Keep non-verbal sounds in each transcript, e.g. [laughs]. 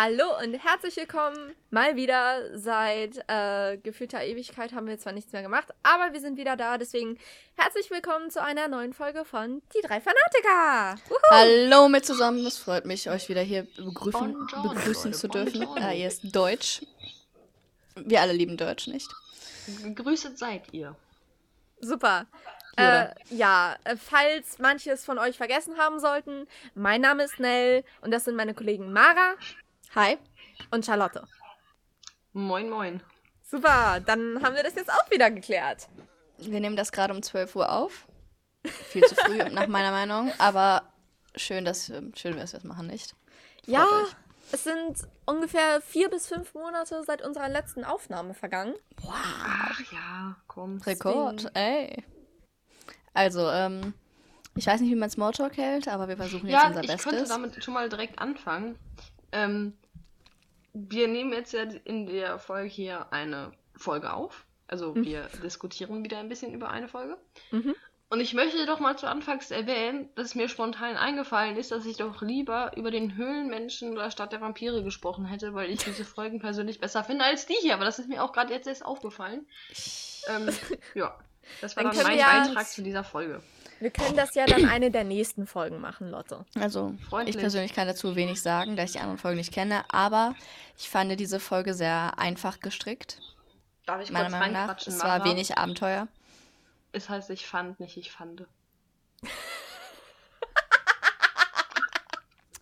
Hallo und herzlich willkommen mal wieder. Seit äh, gefühlter Ewigkeit haben wir zwar nichts mehr gemacht, aber wir sind wieder da. Deswegen herzlich willkommen zu einer neuen Folge von Die drei Fanatiker. Wuhu. Hallo mit zusammen. Es freut mich, euch wieder hier begrüßen, begrüßen zu dürfen. Ah, ihr ist Deutsch. Wir alle lieben Deutsch, nicht? Gegrüßet seid ihr. Super. Äh, ja, äh, falls manches von euch vergessen haben sollten, mein Name ist Nell und das sind meine Kollegen Mara. Hi. Und Charlotte. Moin, moin. Super, dann haben wir das jetzt auch wieder geklärt. Wir nehmen das gerade um 12 Uhr auf. Viel zu früh, [laughs] nach meiner Meinung. Aber schön, dass, schön, dass wir es machen, nicht? Freut ja, euch. es sind ungefähr vier bis fünf Monate seit unserer letzten Aufnahme vergangen. Wow. Ach ja, komm. Rekord, ey. Also, ähm, ich weiß nicht, wie man Smalltalk hält, aber wir versuchen jetzt ja, unser ich Bestes. Ich könnte damit schon mal direkt anfangen. Ähm, wir nehmen jetzt ja in der Folge hier eine Folge auf. Also mhm. wir diskutieren wieder ein bisschen über eine Folge. Mhm. Und ich möchte doch mal zu Anfangs erwähnen, dass mir spontan eingefallen ist, dass ich doch lieber über den Höhlenmenschen oder Stadt der Vampire gesprochen hätte, weil ich diese [laughs] Folgen persönlich besser finde als die hier. Aber das ist mir auch gerade jetzt erst aufgefallen. Ähm, [laughs] ja, das war dann, dann mein Beitrag zu dieser Folge. Wir können das ja dann eine der nächsten Folgen machen, Lotte. Also, Freundlich. ich persönlich kann dazu wenig sagen, da ich die anderen Folgen nicht kenne, aber ich fand diese Folge sehr einfach gestrickt. Darf ich meiner Meinung nach. Es war wenig Abenteuer. Es heißt, ich fand nicht, ich fand. [laughs]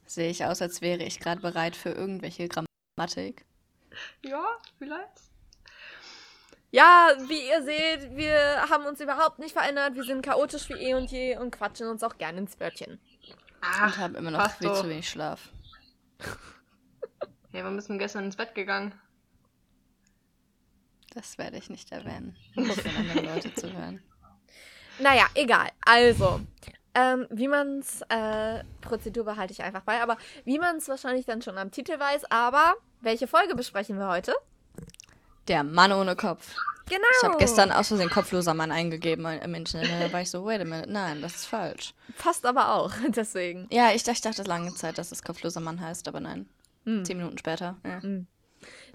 Sehe ich aus, als wäre ich gerade bereit für irgendwelche Grammatik. Ja, vielleicht. Ja, wie ihr seht, wir haben uns überhaupt nicht verändert. Wir sind chaotisch wie eh und je und quatschen uns auch gerne ins Wörtchen. Ach, und haben immer noch viel so. zu wenig Schlaf. Ja, wir müssen gestern ins Bett gegangen. Das werde ich nicht erwähnen, um andere Leute zu hören. Naja, egal. Also, ähm, wie man es, äh, Prozedur behalte ich einfach bei, aber wie man es wahrscheinlich dann schon am Titel weiß, aber welche Folge besprechen wir heute? Der Mann ohne Kopf. Genau. Ich habe gestern aus Versehen kopfloser Mann eingegeben im Internet. Da war ich so, wait a minute, nein, das ist falsch. Passt aber auch, [laughs] deswegen. Ja, ich, ich dachte lange Zeit, dass es kopfloser Mann heißt, aber nein. Hm. Zehn Minuten später. Ja. Hm.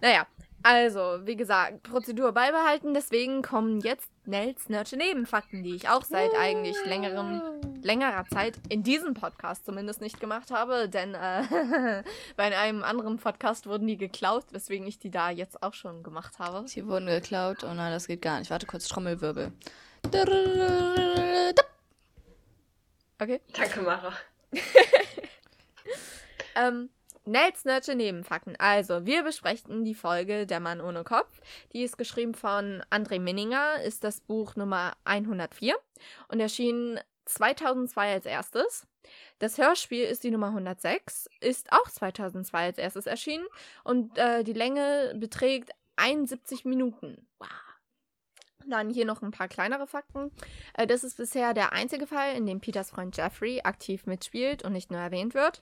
Naja, also, wie gesagt, Prozedur beibehalten. Deswegen kommen jetzt Nels Nerdsche Nebenfakten, die ich auch seit eigentlich längerem, längerer Zeit in diesem Podcast zumindest nicht gemacht habe. Denn äh, [laughs] bei einem anderen Podcast wurden die geklaut, weswegen ich die da jetzt auch schon gemacht habe. Sie wurden geklaut. Oh nein, das geht gar nicht. Warte kurz, Trommelwirbel. Okay. Danke, Mara. [laughs] ähm, Nels Nerdsche Nebenfakten. Also, wir besprechen die Folge Der Mann ohne Kopf. Die ist geschrieben von André Minninger, ist das Buch Nummer 104 und erschien 2002 als erstes. Das Hörspiel ist die Nummer 106, ist auch 2002 als erstes erschienen und äh, die Länge beträgt 71 Minuten. Wow. Dann hier noch ein paar kleinere Fakten. Äh, das ist bisher der einzige Fall, in dem Peters Freund Jeffrey aktiv mitspielt und nicht nur erwähnt wird.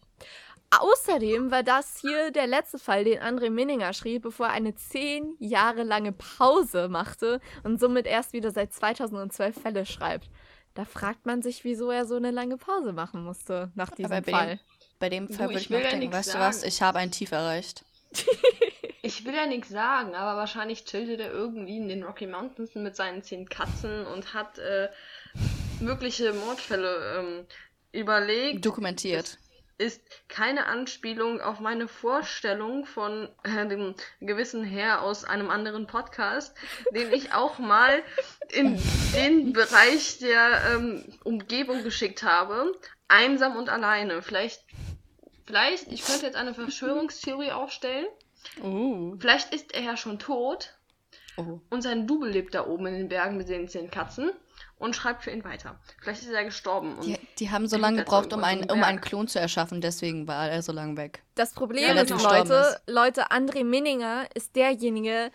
Außerdem war das hier der letzte Fall, den André Minninger schrieb, bevor er eine zehn Jahre lange Pause machte und somit erst wieder seit 2012 Fälle schreibt. Da fragt man sich, wieso er so eine lange Pause machen musste nach diesem bei Fall. Dem, bei dem Fall würde ich mir denken, weißt sagen. du was, ich habe ein Tief erreicht. [laughs] ich will ja nichts sagen, aber wahrscheinlich chillte er irgendwie in den Rocky Mountains mit seinen zehn Katzen und hat äh, mögliche Mordfälle ähm, überlegt. Dokumentiert ist keine Anspielung auf meine Vorstellung von äh, dem gewissen Herr aus einem anderen Podcast, den ich auch mal in [laughs] den Bereich der ähm, Umgebung geschickt habe. Einsam und alleine. Vielleicht, vielleicht, ich könnte jetzt eine Verschwörungstheorie [laughs] aufstellen. Oh. Vielleicht ist er ja schon tot. Oh. Und sein Double lebt da oben in den Bergen mit den zehn Katzen und schreibt für ihn weiter. Vielleicht ist er gestorben. Die, die, haben so lange gebraucht, um einen, um einen Klon zu erschaffen, deswegen war er so lange weg. Das Problem ja, ist, Leute, ist. Leute, André Minninger ist derjenige,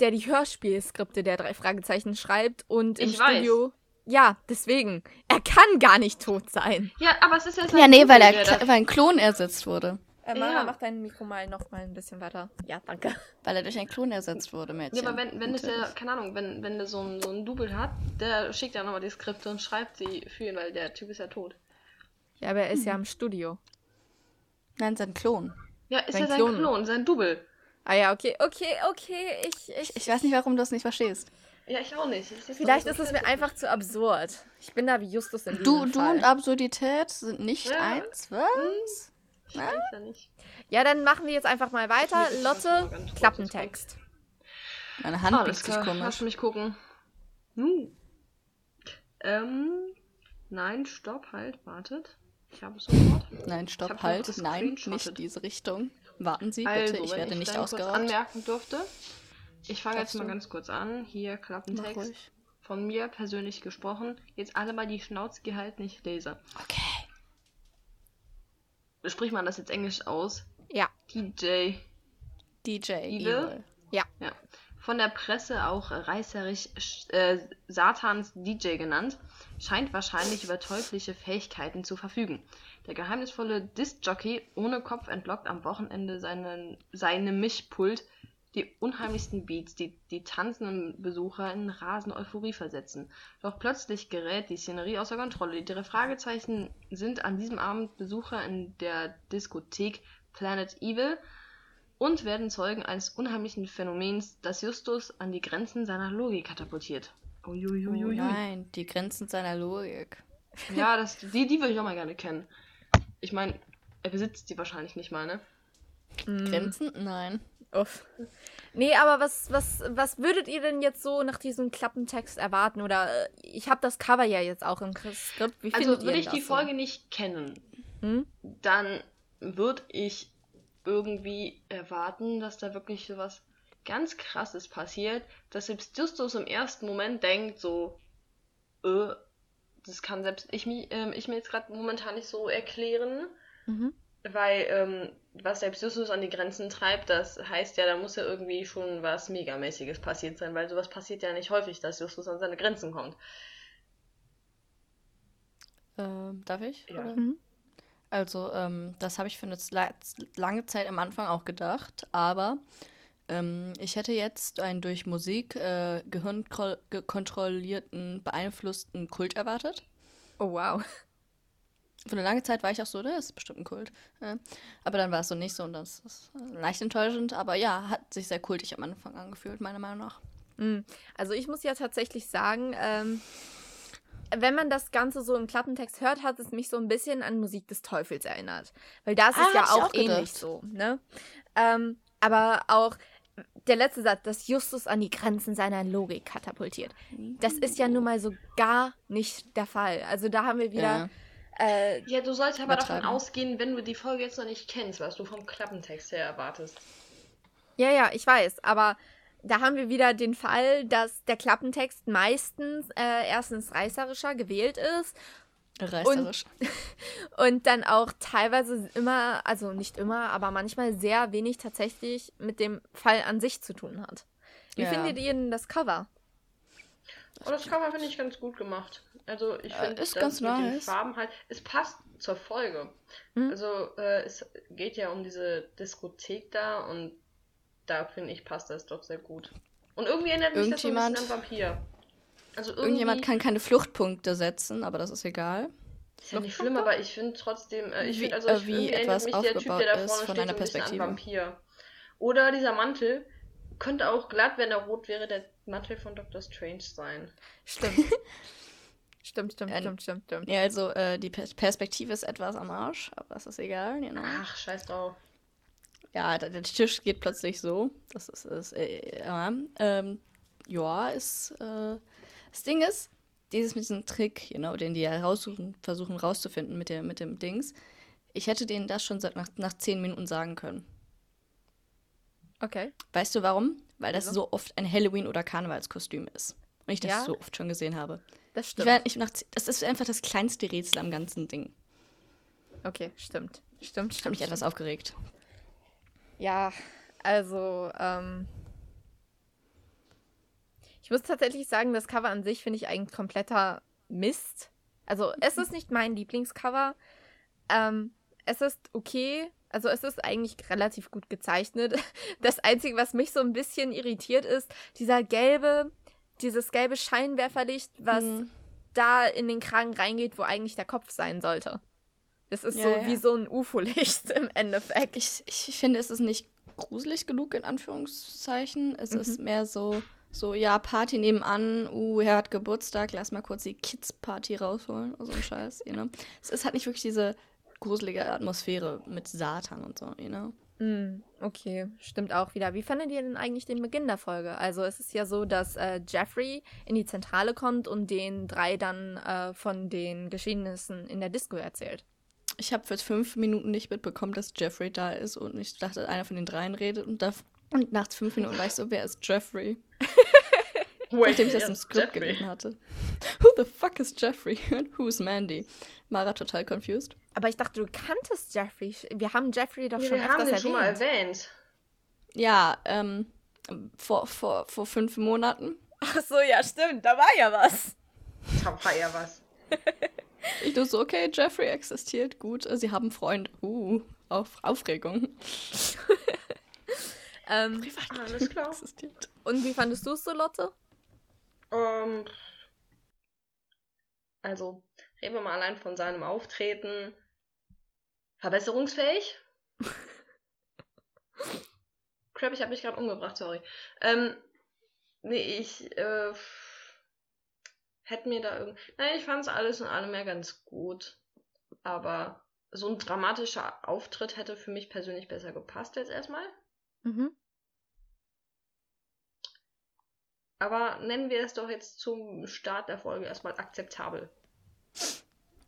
der die Hörspielskripte der drei Fragezeichen schreibt und im ich Studio. Weiß. Ja, deswegen. Er kann gar nicht tot sein. Ja, aber es ist ja Ja, nee, weil, er, weil ein Klon ersetzt wurde. Äh, Mara, ja. mach dein Mikro mal noch mal ein bisschen weiter. Ja, danke. Weil er durch einen Klon ersetzt wurde, Mädchen. Ja, aber wenn, wenn ja, keine Ahnung, wenn, wenn der so ein, so ein Double hat, der schickt ja nochmal die Skripte und schreibt sie für ihn, weil der Typ ist ja tot. Ja, aber er ist hm. ja im Studio. Nein, sein Klon. Ja, ist sein ja sein Klon. Klon, sein Double. Ah ja, okay, okay, okay. Ich, ich, ich weiß nicht, warum du das nicht verstehst. Ja, ich auch nicht. Ich Vielleicht ist es mir einfach zu absurd. Ich bin da wie Justus in Du, du und Absurdität sind nicht ja. eins, was? Hm. Ja, nicht. ja, dann machen wir jetzt einfach mal weiter. Lotte, Klappentext. Meine Hand ah, biegt sich komisch. Lass mich gucken. Hm. Ähm, nein, stopp, halt, wartet. Ich habe es sofort. Nein, stopp, halt, nein, nicht diese Richtung. Warten Sie also, bitte, ich werde ich nicht ausgeraubt. anmerken durfte. Ich fange jetzt mal ganz kurz an. Hier Klappentext. Von mir persönlich gesprochen. Jetzt alle mal die Schnauze gehalten, ich lese. Okay. Spricht man das jetzt Englisch aus? Ja. DJ. DJ Evil. Evil. Ja. ja. Von der Presse auch reißerisch äh, Satans DJ genannt, scheint wahrscheinlich über teuflische Fähigkeiten zu verfügen. Der geheimnisvolle Disc-Jockey ohne Kopf entlockt am Wochenende seinen, seinem Mischpult die unheimlichsten Beats, die die tanzenden Besucher in rasende Euphorie versetzen. Doch plötzlich gerät die Szenerie außer Kontrolle. Die drei Fragezeichen sind an diesem Abend Besucher in der Diskothek Planet Evil und werden Zeugen eines unheimlichen Phänomens, das Justus an die Grenzen seiner Logik katapultiert. Uiuiuiui. Oh nein, die Grenzen seiner Logik. [laughs] Ja, das, die, die würde ich auch mal gerne kennen. Ich meine, er besitzt die wahrscheinlich nicht mal, ne? Grenzen? Nein. Uff. Nee, aber was, was, was würdet ihr denn jetzt so nach diesem Klappentext erwarten? Oder äh, ich habe das Cover ja jetzt auch im Skript. Wie also würde ich die so? Folge nicht kennen, hm? dann würde ich irgendwie erwarten, dass da wirklich so was ganz krasses passiert, dass selbst Justus im ersten Moment denkt, so, äh, das kann selbst ich, äh, ich mir jetzt gerade momentan nicht so erklären. Mhm. Weil, ähm, was selbst Justus an die Grenzen treibt, das heißt ja, da muss ja irgendwie schon was Megamäßiges passiert sein, weil sowas passiert ja nicht häufig, dass Justus an seine Grenzen kommt. Ähm, darf ich? Ja. Mhm. Also, ähm, das habe ich für eine lange Zeit am Anfang auch gedacht, aber ähm, ich hätte jetzt einen durch Musik äh, gehirnkontrollierten, beeinflussten Kult erwartet. Oh, wow. Für eine lange Zeit war ich auch so, das ist bestimmt ein Kult. Ja. Aber dann war es so nicht so und das ist leicht enttäuschend. Aber ja, hat sich sehr kultig am Anfang angefühlt, meiner Meinung nach. Hm. Also ich muss ja tatsächlich sagen, ähm, wenn man das Ganze so im Klappentext hört, hat es mich so ein bisschen an Musik des Teufels erinnert. Weil das ah, ist ja auch, auch ähnlich so, ne? Ähm, aber auch der letzte Satz, dass Justus an die Grenzen seiner Logik katapultiert. Das ist ja nun mal so gar nicht der Fall. Also da haben wir wieder. Ja äh, ja, du sollst aber davon ausgehen, wenn du die Folge jetzt noch nicht kennst, was du vom Klappentext her erwartest. Ja, ja, ich weiß, aber da haben wir wieder den Fall, dass der meistens äh, erstens reißerischer gewählt ist. Reißerisch. Und, [laughs] und dann auch teilweise immer, also nicht immer, aber manchmal sehr wenig tatsächlich mit dem Fall an sich zu tun hat. Wie ja. findet ihr denn das Cover? Oh, das Cover finde ich ganz gut gemacht. Also ich finde, äh, ist ganz mit nice. den Farben halt, es passt zur Folge. Mhm. Also äh, es geht ja um diese Diskothek da und da finde ich, passt das doch sehr gut. Und irgendwie erinnert mich das so ein bisschen an Vampir. Also irgendwie... Irgendjemand kann keine Fluchtpunkte setzen, aber das ist egal. Ist ja nicht schlimm, aber ich finde trotzdem, äh, ich finde, also ich, wie etwas mich der Typ, der da vorne steht, einer Perspektive. an Vampir. Oder dieser Mantel könnte auch glatt, wenn er rot wäre, der Mantel von Dr. Strange sein. Stimmt. [laughs] Stimmt, stimmt, stimmt, stimmt, stimmt. Ja, also äh, die Perspektive ist etwas am Arsch, aber das ist egal. Genau. Ach, scheiß drauf. Ja, der, der Tisch geht plötzlich so. Das ist, ist äh, ja, ähm, ja, ist, äh, das Ding ist, dieses mit diesem Trick, you know, den die ja raussuchen, versuchen rauszufinden mit, der, mit dem Dings, ich hätte denen das schon seit nach, nach zehn Minuten sagen können. Okay. Weißt du warum? Weil das so oft ein Halloween- oder Karnevalskostüm ist. Und ich das ja? so oft schon gesehen habe. Das stimmt. Ich, ich nach, das ist einfach das kleinste Rätsel am ganzen Ding. Okay, stimmt. Stimmt, stimmt. Ich habe mich etwas aufgeregt. Ja, also, ähm. Ich muss tatsächlich sagen, das Cover an sich finde ich eigentlich kompletter Mist. Also, es ist nicht mein Lieblingscover. Ähm, es ist okay. Also, es ist eigentlich relativ gut gezeichnet. [laughs] Das Einzige, was mich so ein bisschen irritiert, ist dieser gelbe dieses gelbe Scheinwerferlicht, was mhm. da in den Kragen reingeht, wo eigentlich der Kopf sein sollte. Das ist ja, so ja. wie so ein UFO-Licht [laughs] im Endeffekt. Ich, ich finde, es ist nicht gruselig genug, in Anführungszeichen. Es mhm. ist mehr so, so, ja, Party nebenan, uh, er hat Geburtstag, lass mal kurz die Kids-Party rausholen oder so ein Scheiß, you know? Es ist halt nicht wirklich diese gruselige Atmosphäre mit Satan und so, you know? Mm, okay, stimmt auch wieder. Wie fandet ihr denn eigentlich den Beginn der Folge? Also es ist ja so, dass äh, Jeffrey in die Zentrale kommt und den drei dann äh, von den Geschehnissen in der Disco erzählt. Ich habe für fünf Minuten nicht mitbekommen, dass Jeffrey da ist und ich dachte, einer von den dreien redet und, da, und nach fünf Minuten war ich so, wer ist Jeffrey? [laughs] Nachdem ich das im Skript gelesen hatte. Who the fuck is Jeffrey? [laughs] And who's Mandy? Mara total confused. Aber ich dachte, du kanntest Jeffrey. Wir haben Jeffrey doch ja, schon wir haben den erwähnt. schon mal erwähnt. Ja, ähm, vor, vor, vor fünf Monaten. Ach so, ja, stimmt. Da war ja was. Da war ja was. [laughs] ich dachte so, okay, Jeffrey existiert. Gut, sie haben Freund. Uh, auf Aufregung. [laughs] ähm, Alles klar. Existiert. Und wie fandest du es so, Lotte? Ähm, also, reden wir mal allein von seinem Auftreten. Verbesserungsfähig? [laughs] Crap, ich habe mich gerade umgebracht, sorry. Ähm, nee, ich äh, hätte mir da irgendwie. Nein, ich fand es alles in allem mehr ganz gut. Aber so ein dramatischer Auftritt hätte für mich persönlich besser gepasst jetzt erstmal. Mhm. Aber nennen wir es doch jetzt zum Start der Folge erstmal akzeptabel.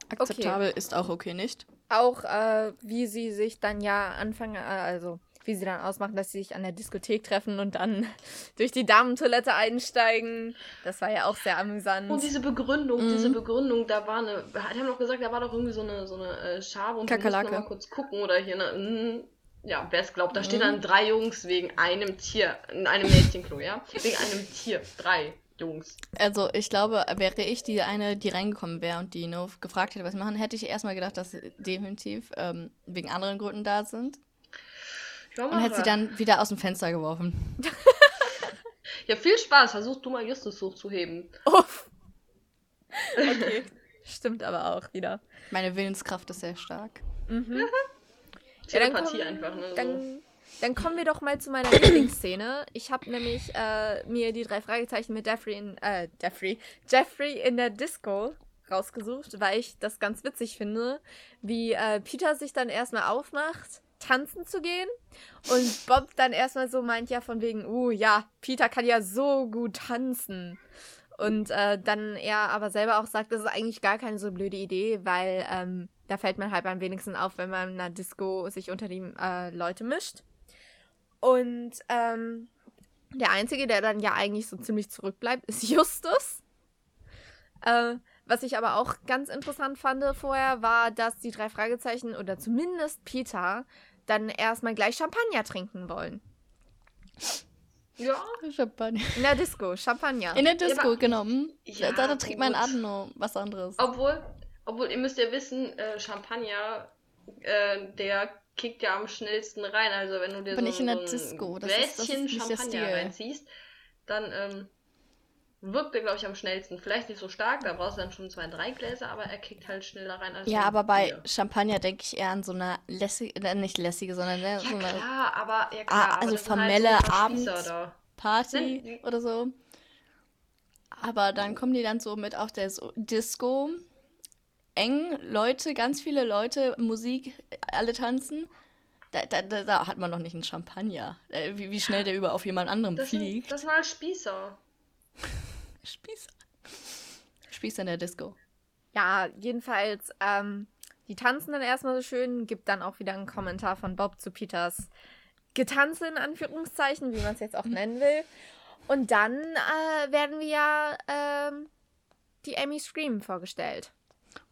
Akzeptabel okay. ist auch okay, nicht? Auch äh, wie sie sich dann ja anfangen, äh, also wie sie dann ausmachen, dass sie sich an der Diskothek treffen und dann [laughs] durch die Damentoilette einsteigen. Das war ja auch sehr amüsant. Und diese Begründung, mhm. diese Begründung, da war eine, die haben doch gesagt, da war doch irgendwie so eine, so eine äh, Schabe und Kakerlake. wir mal kurz gucken oder hier eine, mm, ja, wer es glaubt, da mhm. stehen dann drei Jungs wegen einem Tier, in einem Mädchenklo, ja? Wegen einem Tier. Drei Jungs. Also, ich glaube, wäre ich die eine, die reingekommen wäre und die nur gefragt hätte, was sie machen, hätte ich erstmal gedacht, dass sie definitiv ähm, wegen anderen Gründen da sind. Und hätte sie dann wieder aus dem Fenster geworfen. [laughs] ja, viel Spaß. Versuch du mal Justus hochzuheben. Uff. Okay. Stimmt aber auch wieder. Meine Willenskraft ist sehr stark. Mhm. [laughs] Ja, dann, komm, einfach, ne, dann, dann, kommen wir doch mal zu meiner Lieblingsszene. Ich habe nämlich äh, mir die drei Fragezeichen mit Jeffrey in, äh, Jeffrey, Jeffrey in der Disco rausgesucht, weil ich das ganz witzig finde, wie äh, Peter sich dann erstmal aufmacht, tanzen zu gehen und Bob dann erstmal so meint ja von wegen, uh ja, Peter kann ja so gut tanzen. Und äh, dann er aber selber auch sagt, das ist eigentlich gar keine so blöde Idee, weil ähm, da fällt man halt am wenigsten auf, wenn man in einer Disco sich unter die äh, Leute mischt. Und ähm, der Einzige, der dann ja eigentlich so ziemlich zurückbleibt, ist [laughs] Justus. Äh, was ich aber auch ganz interessant fand vorher, war, dass die drei Fragezeichen oder zumindest Peter dann erstmal gleich Champagner trinken wollen. Ja. Champagner. In der Disco, Champagner. In der Disco, ja, genau. Ja, da, da trinkt mein Abend noch was anderes. Obwohl, obwohl, ihr müsst ja wissen, äh, Champagner, äh, der kickt ja am schnellsten rein. Also wenn du dir Bin so, ich in der so ein Disco. Gläschen Champagner reinziehst, dann ähm, wirkt er, glaube ich, am schnellsten. Vielleicht nicht so stark, da brauchst du dann schon zwei, drei Gläser, aber er kickt halt schneller rein als Ja, aber bei Bier. Champagner denke ich eher an so eine lässige, äh, nicht lässige, sondern ne, ja, so eine. Klar, aber, ja, klar, ah, also formelle halt so Abendparty oder so. Aber dann kommen die dann so mit auf der Disco eng, Leute, ganz viele Leute, Musik, alle tanzen. Da, da, da, da hat man noch nicht einen Champagner. Äh, wie, wie schnell der über auf jemand anderem das fliegt. Sind, das halt Spießer. [laughs] Spießer. Spießer in der Disco. Ja, jedenfalls, ähm, die tanzen dann erstmal so schön, gibt dann auch wieder einen Kommentar von Bob zu Peters Getanze in Anführungszeichen, wie man es jetzt auch [laughs] nennen will. Und dann äh, werden wir ja ähm, die Amy Scream vorgestellt.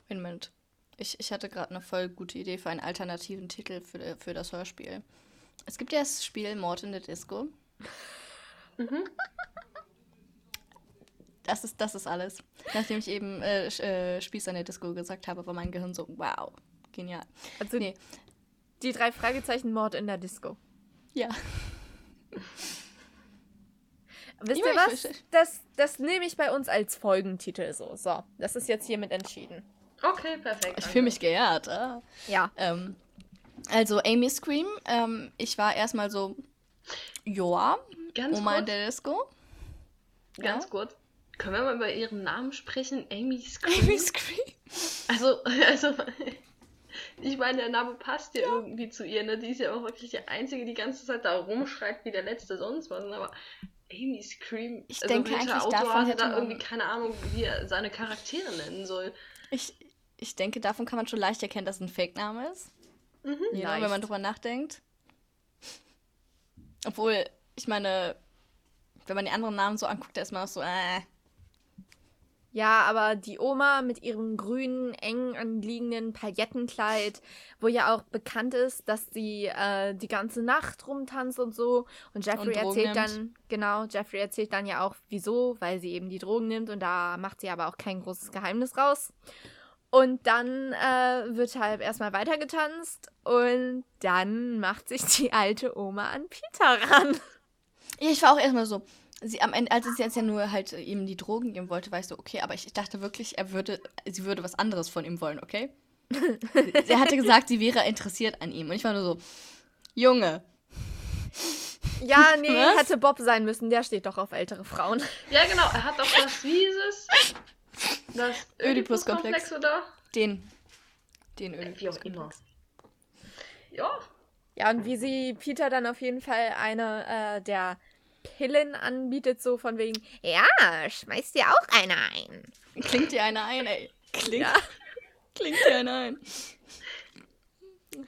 Moment. Ich, ich hatte gerade eine voll gute Idee für einen alternativen Titel für, für das Hörspiel. Es gibt ja das Spiel Mord in der Disco. Mhm. Das ist, das ist alles. Nachdem ich eben äh, äh, Spieß an der Disco gesagt habe, war mein Gehirn so, wow, genial. Also nee. die drei Fragezeichen Mord in der Disco. Ja. [laughs] Wisst ihr was? Das, das nehme ich bei uns als Folgentitel so. So, das ist jetzt hiermit entschieden. Okay, perfekt. Ich fühle mich geehrt. Ah. Ja. Ähm, also Amy Scream, ähm, ich war erstmal so, joa, Ganz Oma kurz, der Disco. ganz Ja? kurz. Können wir mal über ihren Namen sprechen? Amy Scream? Amy Scream. Also, [laughs] also, ich meine, der Name passt ja, irgendwie zu ihr, ne? Die ist ja auch wirklich die Einzige, die die ganze Zeit da rumschreit wie der letzte sonst was. ne? Aber Amy Scream, Ich also denke welcher eigentlich, Autor davon hätte da man- irgendwie keine Ahnung, wie er seine Charaktere nennen soll. Ich, ich denke, davon kann man schon leicht erkennen, dass es ein Fake-Name ist. Mhm. Know, Leicht. wenn man drüber nachdenkt. Obwohl, ich meine, wenn man die anderen Namen so anguckt, da ist man auch so, äh. Ja, aber die Oma mit ihrem grünen, eng anliegenden Paillettenkleid, wo ja auch bekannt ist, dass sie äh, die ganze Nacht rumtanzt und so. Und Jeffrey Und erzählt nimmt. dann, genau, Jeffrey erzählt dann ja auch, wieso, weil sie eben die Drogen nimmt und da macht sie aber auch kein großes Geheimnis raus. Und dann äh, wird halt erstmal weitergetanzt und dann macht sich die alte Oma an Peter ran. Ja, ich war auch erstmal so. Sie am Ende, als sie jetzt ja nur halt ihm die Drogen geben wollte, war ich so, okay, aber ich dachte wirklich, er würde, sie würde was anderes von ihm wollen, okay? sie [laughs] hatte gesagt, sie wäre interessiert an ihm. Und ich war nur so, Junge. Ja, [laughs] nee, Was? hätte Bob sein müssen, der steht doch auf ältere Frauen. Ja, genau, er hat doch das, wie ist es? Das [laughs] Oedipus-Komplex. Oedipus-Komplex, oder? Den. Den. Wie auch immer. Ja, Ja, und wie sie Peter dann auf jeden Fall eine äh, der Pillen anbietet, so von wegen, ja, schmeiß dir auch eine ein. Klingt dir einer ein, ey. Klingt, Ja. [laughs] klingt dir einer ein.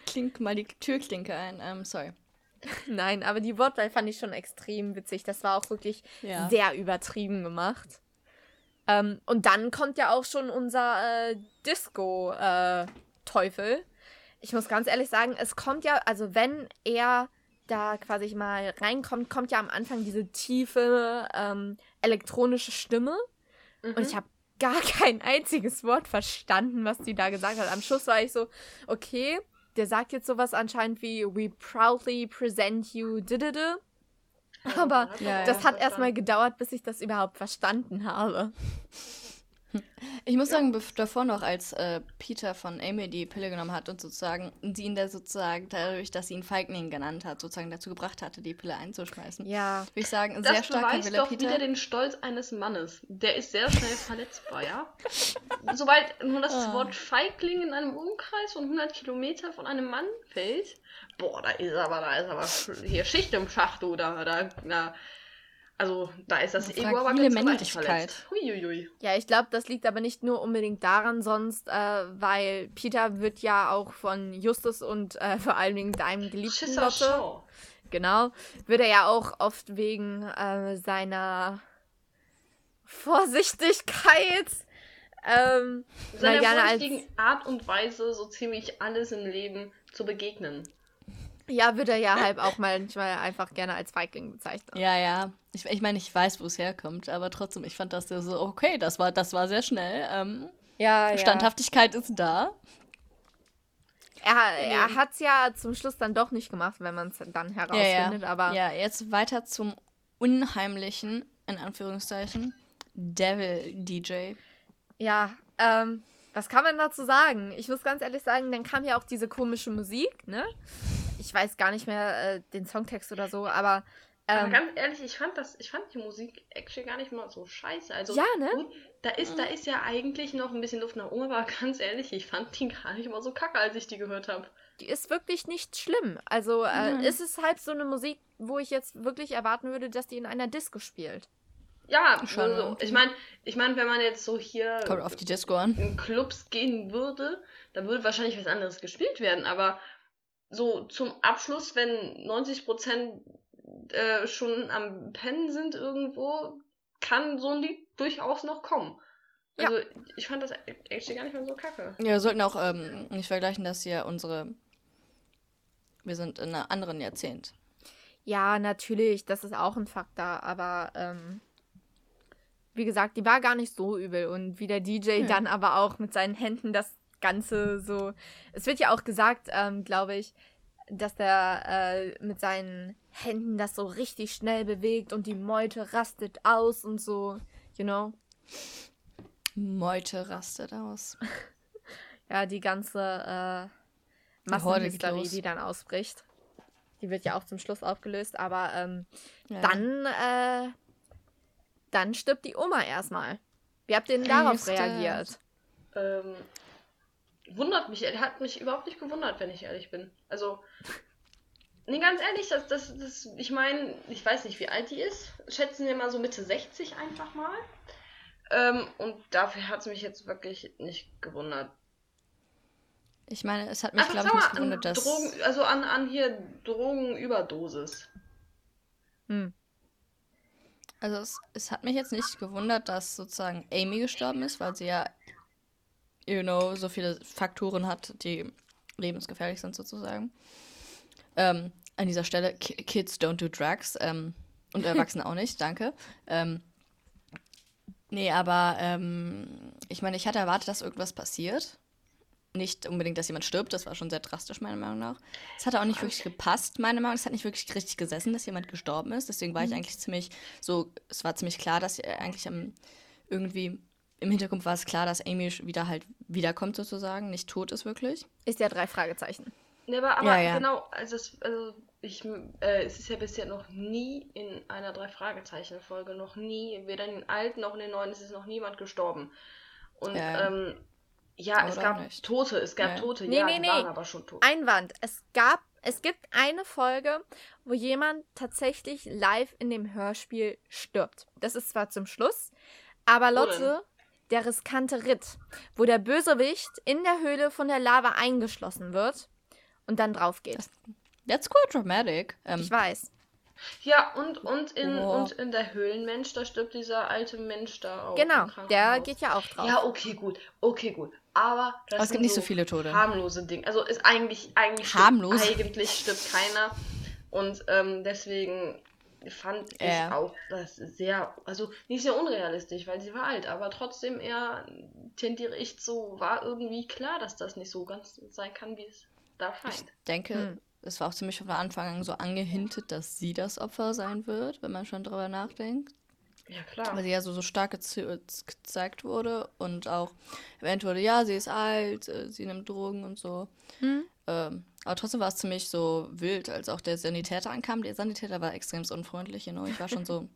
Klingt mal die Türklinke ein. Ähm, sorry. Nein, aber die Wortwahl fand ich schon extrem witzig. Das war auch wirklich Ja. sehr übertrieben gemacht. Ähm, und dann kommt ja auch schon unser äh, Disco-Teufel. ich muss ganz ehrlich sagen, es kommt ja, also wenn er da quasi mal reinkommt, kommt ja am Anfang diese tiefe ähm, elektronische Stimme. Und ich habe gar [laughs] kein einziges Wort verstanden, was die da gesagt hat. Am Schluss war ich so, okay, der sagt jetzt sowas anscheinend wie We proudly present you didede. Aber Ja, das ja. hat erstmal gedauert, bis ich das überhaupt verstanden habe. [laughs] Ich muss sagen, bev- davor noch, als äh, Peter von Amy die Pille genommen hat und sozusagen sie ihn da sozusagen, dadurch, dass sie ihn Feigling genannt hat, sozusagen dazu gebracht hatte, die Pille einzuschmeißen. Ja. Würde ich sagen, ein Das sehr starker Wille, doch Peter. wieder den Stolz eines Mannes. Der ist sehr schnell verletzbar, ja? Sobald nur das Ah. Wort Feigling in einem Umkreis von 100 Kilometer von einem Mann fällt, boah, da ist aber, da ist aber hier Schicht im Schacht, oder? Da, da, also, da ist das Eine Ego aber ganz Männlichkeit. verletzt. Huiuiui. Ja, ich glaube, das liegt aber nicht nur unbedingt daran, sonst, äh, weil Peter wird ja auch von Justus und äh, [laughs] vor allen Dingen deinem geliebten Schisser Lotte, Shaw. genau, wird er ja auch oft wegen äh, seiner Vorsichtigkeit ähm, Seiner vorsichtigen Art und Weise, so ziemlich alles im Leben zu begegnen. Ja wird er ja halt auch manchmal einfach gerne als Feigling bezeichnet. Ja, ja. Ich, ich meine, ich weiß, wo es herkommt, aber trotzdem, ich fand das ja so, okay, das war, das war sehr schnell. Ähm, Ja, Standhaftigkeit ist da. Er, er hat es ja zum Schluss dann doch nicht gemacht, wenn man es dann herausfindet, ja, ja. aber Ja, jetzt weiter zum unheimlichen, in Anführungszeichen, Devil DJ. Ja, ähm, was kann man dazu sagen? Ich muss ganz ehrlich sagen, dann kam ja auch diese komische Musik, ne? Ich weiß gar nicht mehr äh, den Songtext oder so, aber, Aber ähm, ganz ehrlich, ich fand das, ich fand die Musik actually gar nicht mal so scheiße. Also Ja, ne? gut, da ist, da ist ja eigentlich noch ein bisschen Luft nach oben, aber [laughs] ganz ehrlich, ich fand die gar nicht mal so kacke, als ich die gehört habe. die ist wirklich nicht schlimm. Also äh, Mhm. ist es halt so eine Musik, wo ich jetzt wirklich erwarten würde, dass die in einer Disco spielt. Ja, Schon also, irgendwie. ich meine, ich mein, wenn man jetzt so hier Kommt auf die Disco an. in Clubs gehen würde, dann würde wahrscheinlich was anderes gespielt werden, aber so zum Abschluss, wenn 90% äh, schon am Pennen sind irgendwo, kann so ein Lied durchaus noch kommen. Ja. Also, ich fand das actually gar nicht mal so kacke. Ja, wir sollten auch ähm, nicht vergleichen, dass hier unsere. Wir sind in einem anderen Jahrzehnt. Ja, natürlich, das ist auch ein Faktor, aber ähm, wie gesagt, die war gar nicht so übel und wie der DJ Hm. dann aber auch mit seinen Händen das Ganze so. Es wird ja auch gesagt, ähm, glaube ich, dass der äh, mit seinen Händen das so richtig schnell bewegt und die Meute rastet aus und so, you know. Meute rastet aus. [laughs] Ja, die ganze äh, Massenhysterie, die dann ausbricht. Die wird ja auch zum Schluss aufgelöst, aber ähm, ja. dann, äh, dann stirbt die Oma erstmal. Wie habt ihr denn darauf reagiert? Ähm, wundert mich, er hat mich überhaupt nicht gewundert, wenn ich ehrlich bin. Also, nee, ganz ehrlich, das, das, das, ich meine, ich weiß nicht, wie alt die ist. Schätzen wir mal so Mitte 60 einfach mal. Ähm, und dafür hat es mich jetzt wirklich nicht gewundert. Ich meine, es hat mich, glaube ich, nicht gewundert, dass. Drogen, also an, an hier Drogenüberdosis. Hm. Also es, es hat mich jetzt nicht gewundert, dass sozusagen Amy gestorben ist, weil sie ja, you know, so viele Faktoren hat, die lebensgefährlich sind sozusagen. Ähm, an dieser Stelle, Kids don't do drugs. Ähm, und [laughs] Erwachsene auch nicht, danke. Ähm, nee, aber ähm, ich meine, ich hatte erwartet, dass irgendwas passiert nicht unbedingt, dass jemand stirbt. Das war schon sehr drastisch, meiner Meinung nach. Es hat auch nicht wirklich gepasst, meiner Meinung nach. Es hat nicht wirklich richtig gesessen, dass jemand gestorben ist. Deswegen war mhm. ich eigentlich ziemlich so, es war ziemlich klar, dass eigentlich am, irgendwie im Hintergrund war es klar, dass Amy wieder halt wiederkommt sozusagen, nicht tot ist wirklich. Ist ja drei Fragezeichen. Ja, aber, aber ja, ja. genau, also, es, also ich, äh, es ist ja bisher noch nie in einer drei Fragezeichen Folge, noch nie, weder in den alten noch in den neuen, ist es noch niemand gestorben. Und ja. ähm, ja, es gab nicht. Tote, es gab ja. Tote, nee, ja, nee, die nee. waren aber schon tot. Einwand. Es gab, es gibt eine Folge, wo jemand tatsächlich live in dem Hörspiel stirbt. Das ist zwar zum Schluss, aber Lotte, der riskante Ritt, wo der Bösewicht in der Höhle von der Lava eingeschlossen wird und dann drauf geht. That's quite dramatic. Ähm, ich weiß. Ja, und, und, in, oh. und in der Höhlenmensch, da stirbt dieser alte Mensch da auch. Genau, der geht ja auch drauf. Ja, okay, gut. Okay, gut. Aber, das Aber es gibt nicht so, so viele Tote. Harmlose Dinge. Also ist eigentlich, eigentlich Harmlos? Stirbt, eigentlich stirbt keiner. Und ähm, deswegen fand ich äh. auch das sehr, also nicht sehr unrealistisch, weil sie war alt, aber trotzdem eher tendiere ich so, war irgendwie klar, dass das nicht so ganz sein kann, wie es da scheint. Ich denke, hm es war auch ziemlich von Anfang an so angehintet, dass sie das Opfer sein wird, wenn man schon drüber nachdenkt. Ja, klar. Weil sie ja so, so stark ge gezeigt wurde und auch erwähnt wurde, ja, sie ist alt, äh, sie nimmt Drogen und so. Hm. Ähm, aber trotzdem war es ziemlich so wild, als auch der Sanitäter ankam. Der Sanitäter war extrem unfreundlich, you know? Ich war schon so,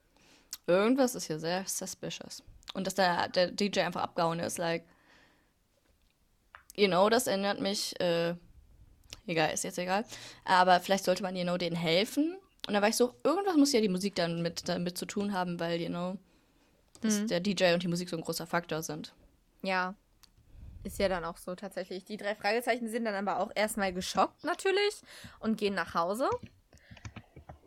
[laughs] irgendwas ist hier sehr suspicious. Und dass der, der DJ einfach abgehauen ist, like, you know, das erinnert mich äh, Egal, ist jetzt egal. Aber vielleicht sollte man, you know, denen helfen. Und da war ich so, irgendwas muss ja die Musik dann mit, damit zu tun haben, weil, you know, dass mhm. der DJ und die Musik so ein großer Faktor sind. Ja. Ist ja dann auch so tatsächlich. Die drei Fragezeichen sind dann aber auch erstmal geschockt natürlich und gehen nach Hause.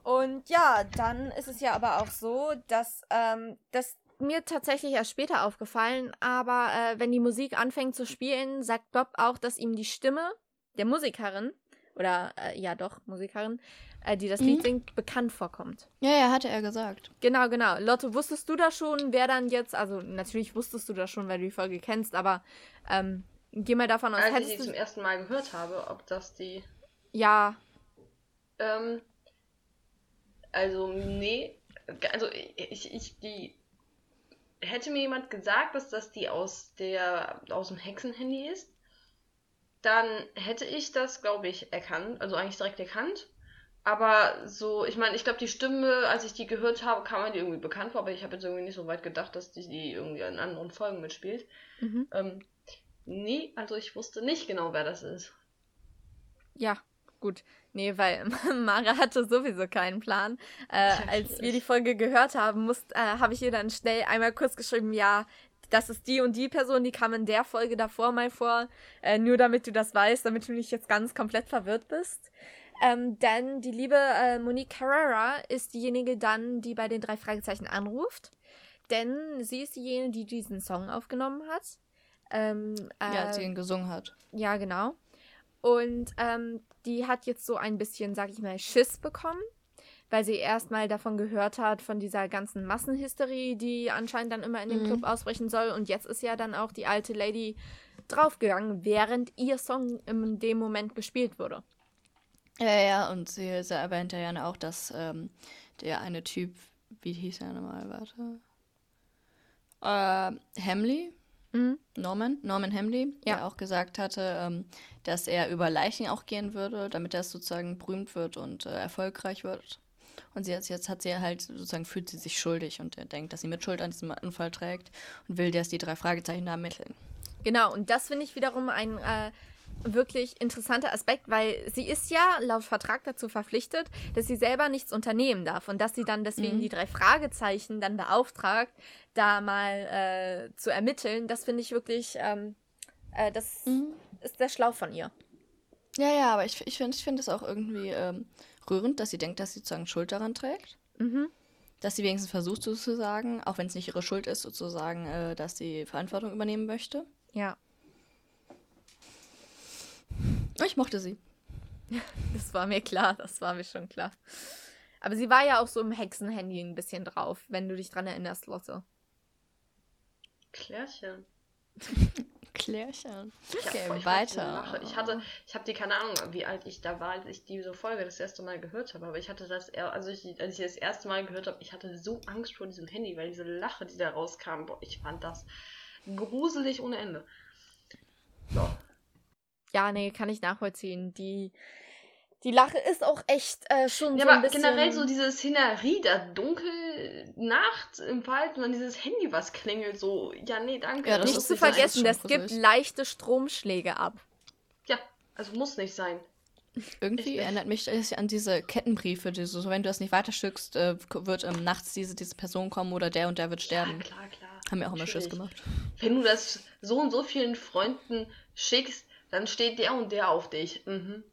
Und ja, dann ist es ja aber auch so, dass ähm, das mir tatsächlich erst später aufgefallen, aber äh, wenn die Musik anfängt zu spielen, sagt Bob auch, dass ihm die Stimme der Musikerin, oder äh, ja doch, Musikerin, äh, die das mhm. Lied singt, bekannt vorkommt. Ja, ja, hatte er gesagt. Genau, genau. Lotte, wusstest du da schon, wer dann jetzt, also natürlich wusstest du das schon, weil du die Folge kennst, aber ähm, geh mal davon aus, Als ich sie zum ersten Mal gehört habe, ob das die. Ja. Ähm, also, nee. Also, ich, ich, die. Hätte mir jemand gesagt, dass das die aus der aus dem Hexenhandy ist, dann hätte ich das, glaube ich, erkannt, also eigentlich direkt erkannt. Aber so, ich meine, ich glaube, die Stimme, als ich die gehört habe, kam mir die irgendwie bekannt vor, aber ich habe jetzt irgendwie nicht so weit gedacht, dass die, die irgendwie in anderen Folgen mitspielt. Mhm. Ähm, nee, also ich wusste nicht genau, wer das ist. Ja, gut. Nee, weil [laughs] Mara hatte sowieso keinen Plan. Äh, [laughs] als wir die Folge gehört haben, äh, habe ich ihr dann schnell einmal kurz geschrieben, ja, das ist die und die Person, die kam in der Folge davor mal vor. Äh, nur damit du das weißt, damit du nicht jetzt ganz komplett verwirrt bist. Ähm, denn die liebe äh, Monique Carrera ist diejenige dann, die bei den drei Fragezeichen anruft. Denn sie ist diejenige, die diesen Song aufgenommen hat. Ähm, äh, ja, sie ihn gesungen hat. Ja, genau. Und ähm, die hat jetzt so ein bisschen, sag ich mal, Schiss bekommen weil sie erstmal davon gehört hat, von dieser ganzen Massenhysterie, die anscheinend dann immer in dem mhm. Club ausbrechen soll. Und jetzt ist ja dann auch die alte Lady draufgegangen, während ihr Song in dem Moment gespielt wurde. Ja, ja, und sie, erwähnte ja auch, dass ähm, der eine Typ, wie hieß er nochmal, warte? Äh, Hamley, Mhm. Norman, Norman Hamley, ja. der auch gesagt hatte, ähm, dass er über Leichen auch gehen würde, damit er sozusagen berühmt wird und äh, erfolgreich wird. Und sie jetzt, jetzt hat sie halt sozusagen fühlt sie sich schuldig und er denkt, dass sie mit Schuld an diesem Unfall trägt und will dass die drei Fragezeichen da ermitteln. Genau, und das finde ich wiederum ein äh, wirklich interessanter Aspekt, weil sie ist ja laut Vertrag dazu verpflichtet, dass sie selber nichts unternehmen darf und dass sie dann deswegen mhm. die drei Fragezeichen dann beauftragt, da mal äh, zu ermitteln. Das finde ich wirklich, ähm, äh, das mhm. ist sehr schlau von ihr. Ja, ja, aber ich, ich finde ich find es auch irgendwie ähm, rührend, dass sie denkt, dass sie sozusagen Schuld daran trägt. Mhm. Dass sie wenigstens versucht sozusagen, auch wenn es nicht ihre Schuld ist, sozusagen, äh, dass sie Verantwortung übernehmen möchte. Ja. Ich mochte sie. [laughs] Das war mir klar, das war mir schon klar. Aber sie war ja auch so im Hexenhandy ein bisschen drauf, wenn du dich dran erinnerst, Lotte. Klärchen. [laughs] Klärchen. Okay, ja, weiter. Ich hatte, ich habe die keine Ahnung, wie alt ich da war, als ich diese Folge das erste Mal gehört habe. Aber ich hatte das, also ich, als ich das erste Mal gehört habe, ich hatte so Angst vor diesem Handy, weil diese Lache, die da rauskam, boah, ich fand das gruselig ohne Ende. So. Ja, nee, kann ich nachvollziehen. Die, die Lache ist auch echt äh, schon ja, so ein bisschen... generell so diese Szenerie, da dunkel, Nacht im Wald und dann dieses Handy, was klingelt, so, ja, nee, danke. Ja, das nicht zu vergessen, das gibt leichte Stromschläge ab. Ja, also muss nicht sein. Irgendwie ich erinnert mich das an diese Kettenbriefe, die so, wenn du das nicht weiterschickst, äh, wird ähm, nachts diese, diese Person kommen oder der und der wird sterben. Ja, klar, klar. Haben wir auch immer Schiss gemacht. Wenn du das so und so vielen Freunden schickst, dann steht der und der auf dich. Mhm.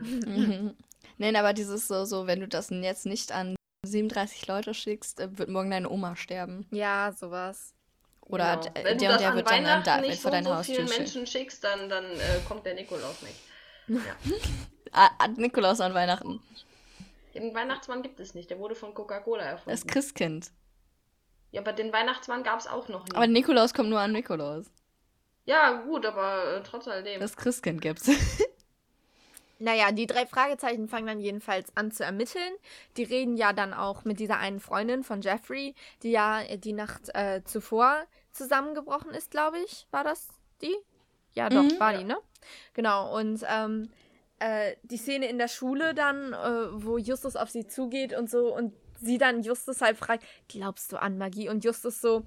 Mhm. [laughs] Nein, aber dieses so, so, wenn du das jetzt nicht an 37 Leute schickst, äh, wird morgen deine Oma sterben. Ja, sowas. Oder genau. wenn der und der wird dann an, da, nicht vor deiner so Haustür vielen Menschen schickst, dann, dann äh, kommt der Nikolaus nicht. Ja. an [laughs] Nikolaus an Weihnachten. Den Weihnachtsmann gibt es nicht, der wurde von Coca-Cola erfunden. Das Christkind. Ja, aber den Weihnachtsmann gab es auch noch nicht. Aber Nikolaus kommt nur an Nikolaus. Ja, gut, aber äh, trotz alledem. Das Christkind gibt's. [laughs] Naja, die drei Fragezeichen fangen dann jedenfalls an zu ermitteln. Die reden ja dann auch mit dieser einen Freundin von Jeffrey, die ja die Nacht äh, zuvor zusammengebrochen ist, glaube ich. War das die? Ja, doch, mhm. war die, ne? Genau, und ähm, äh, die Szene in der Schule dann, äh, wo Justus auf sie zugeht und so und sie dann Justus halt fragt, glaubst du an Magie? Und Justus so,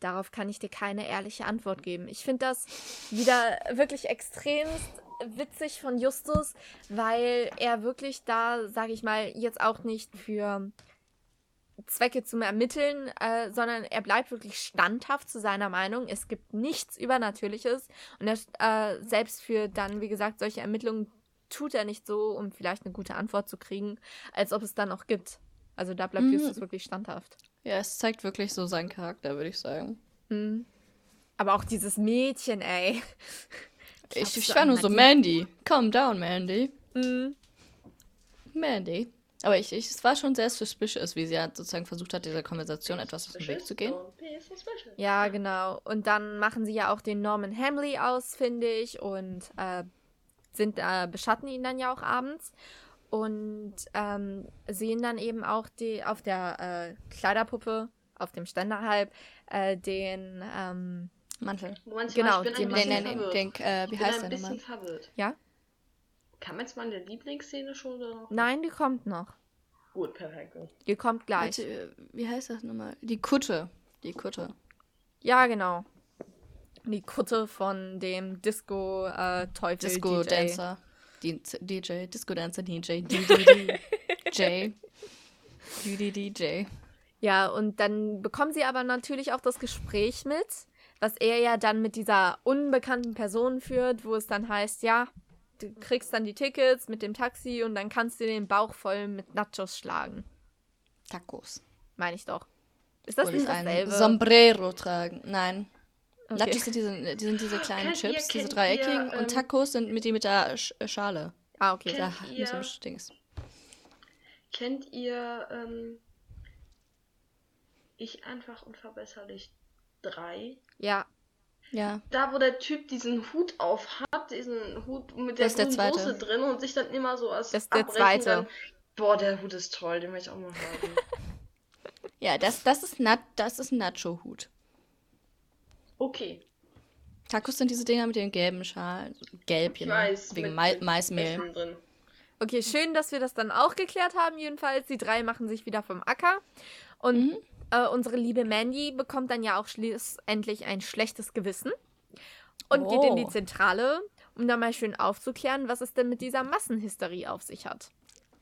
darauf kann ich dir keine ehrliche Antwort geben. Ich finde das wieder wirklich extremst witzig von Justus, weil er wirklich da, sage ich mal, jetzt auch nicht für Zwecke zum Ermitteln, äh, sondern er bleibt wirklich standhaft zu seiner Meinung. Es gibt nichts Übernatürliches und er, äh, selbst für dann, wie gesagt, solche Ermittlungen tut er nicht so, um vielleicht eine gute Antwort zu kriegen, als ob es dann noch gibt. Also da bleibt mhm. Justus wirklich standhaft. Ja, es zeigt wirklich so seinen Charakter, würde ich sagen. Mhm. Aber auch dieses Mädchen, ey. [laughs] Ich, ich war nur so, Mandy, calm down, Mandy. Mhm. Mandy. Aber ich, ich, es war schon sehr suspicious, wie sie halt sozusagen versucht hat, dieser Konversation etwas aus dem Weg zu gehen. Ja, genau. Und dann machen sie ja auch den Norman Hamley aus, finde ich, und äh, sind, äh, beschatten ihn dann ja auch abends. Und ähm, sehen dann eben auch die auf der äh, Kleiderpuppe, auf dem Ständer halb, äh, den ähm, Mantel. Moment, genau, ich bin den, den, den, den äh, wie ich heißt bin ein bisschen nochmal? verwirrt. Ja? Kam jetzt mal in der Lieblingsszene schon oder noch? Nein, die kommt noch. Gut, perfekt. Die kommt gleich. Warte, äh, wie heißt das nochmal? Die Kutte. Die Kutte. Ja, genau. Die Kutte von dem Disco-Teufel. Äh, Disco-Dancer. DJ. Disco-Dancer, DJ. [laughs] DJ. DJ. Ja, und dann bekommen sie aber natürlich auch das Gespräch mit was er ja dann mit dieser unbekannten Person führt, wo es dann heißt, ja, du kriegst dann die Tickets mit dem Taxi und dann kannst du den Bauch voll mit Nachos schlagen. Tacos. Meine ich doch. Ist das nicht dasselbe? Sombrero tragen. Nein. Okay. Nachos sind diese, die sind diese kleinen kennt Chips, ihr, diese dreieckigen ihr, ähm, und Tacos sind mit die mit der Sch Schale. Ah, okay. Kennt da, ihr, mit so Dings. Kennt ihr ähm, Ich einfach unverbesserlich 3? Ja. Ja. Da, wo der Typ diesen Hut auf hat, diesen Hut mit der, der Soße drin und sich dann immer so als Das ist der zweite. Dann, boah, der Hut ist toll, den will ich auch mal haben. [laughs] ja, das, das ist, Nat das ist ein Nacho-Hut. Okay. Tacos sind diese Dinger mit den gelben Schalen. Gelb, Ich genau. weiß, Wegen mit- Ma Maismehl. Drin. Okay, schön, dass wir das dann auch geklärt haben. Jedenfalls, die drei machen sich wieder vom Acker. Und Mhm. Äh, unsere liebe Mandy bekommt dann ja auch schlussendlich ein schlechtes Gewissen und geht in die Oh. Zentrale, um da mal schön aufzuklären, was es denn mit dieser Massenhysterie auf sich hat.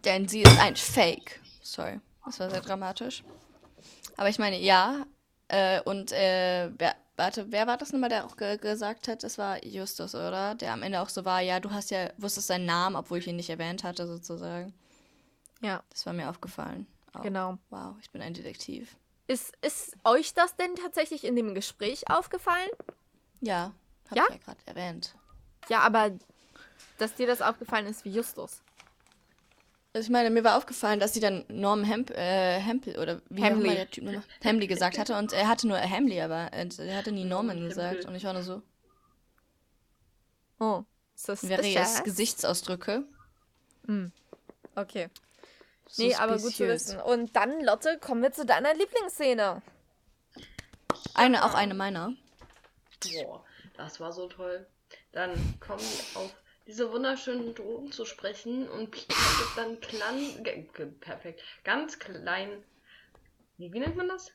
Denn sie ist ein Fake. Sorry, das war sehr dramatisch. Aber ich meine, ja. Äh, und, äh, wer, warte, wer war das nochmal, der auch ge gesagt hat? Es war Justus, oder? Der am Ende auch so war, ja, du hast ja, wusstest seinen Namen, obwohl ich ihn nicht erwähnt hatte, sozusagen. Ja, Das war mir aufgefallen. Auch. genau. Wow, ich bin ein Detektiv. Ist, ist euch das denn tatsächlich in dem Gespräch aufgefallen? Ja, hab Ja? ich ja gerade erwähnt. Ja, aber dass dir das aufgefallen ist wie Justus. Also ich meine, mir war aufgefallen, dass sie dann Norman Hemp, äh, Hempel oder wie auch immer der Typ nochmal Hamley gesagt hatte und er hatte nur Hamley, aber er hatte nie Norman gesagt und ich war nur so, Oh, suspicious. various Gesichtsausdrücke. Okay. Nee, aber gut zu wissen. Und dann, Lotte, kommen wir zu deiner Lieblingsszene. Eine, auch eine meiner. Boah, das war so toll. Dann kommen die auf diese wunderschönen Drogen zu sprechen und Peter gibt dann klein, perfekt, ganz klein, wie, wie nennt man das?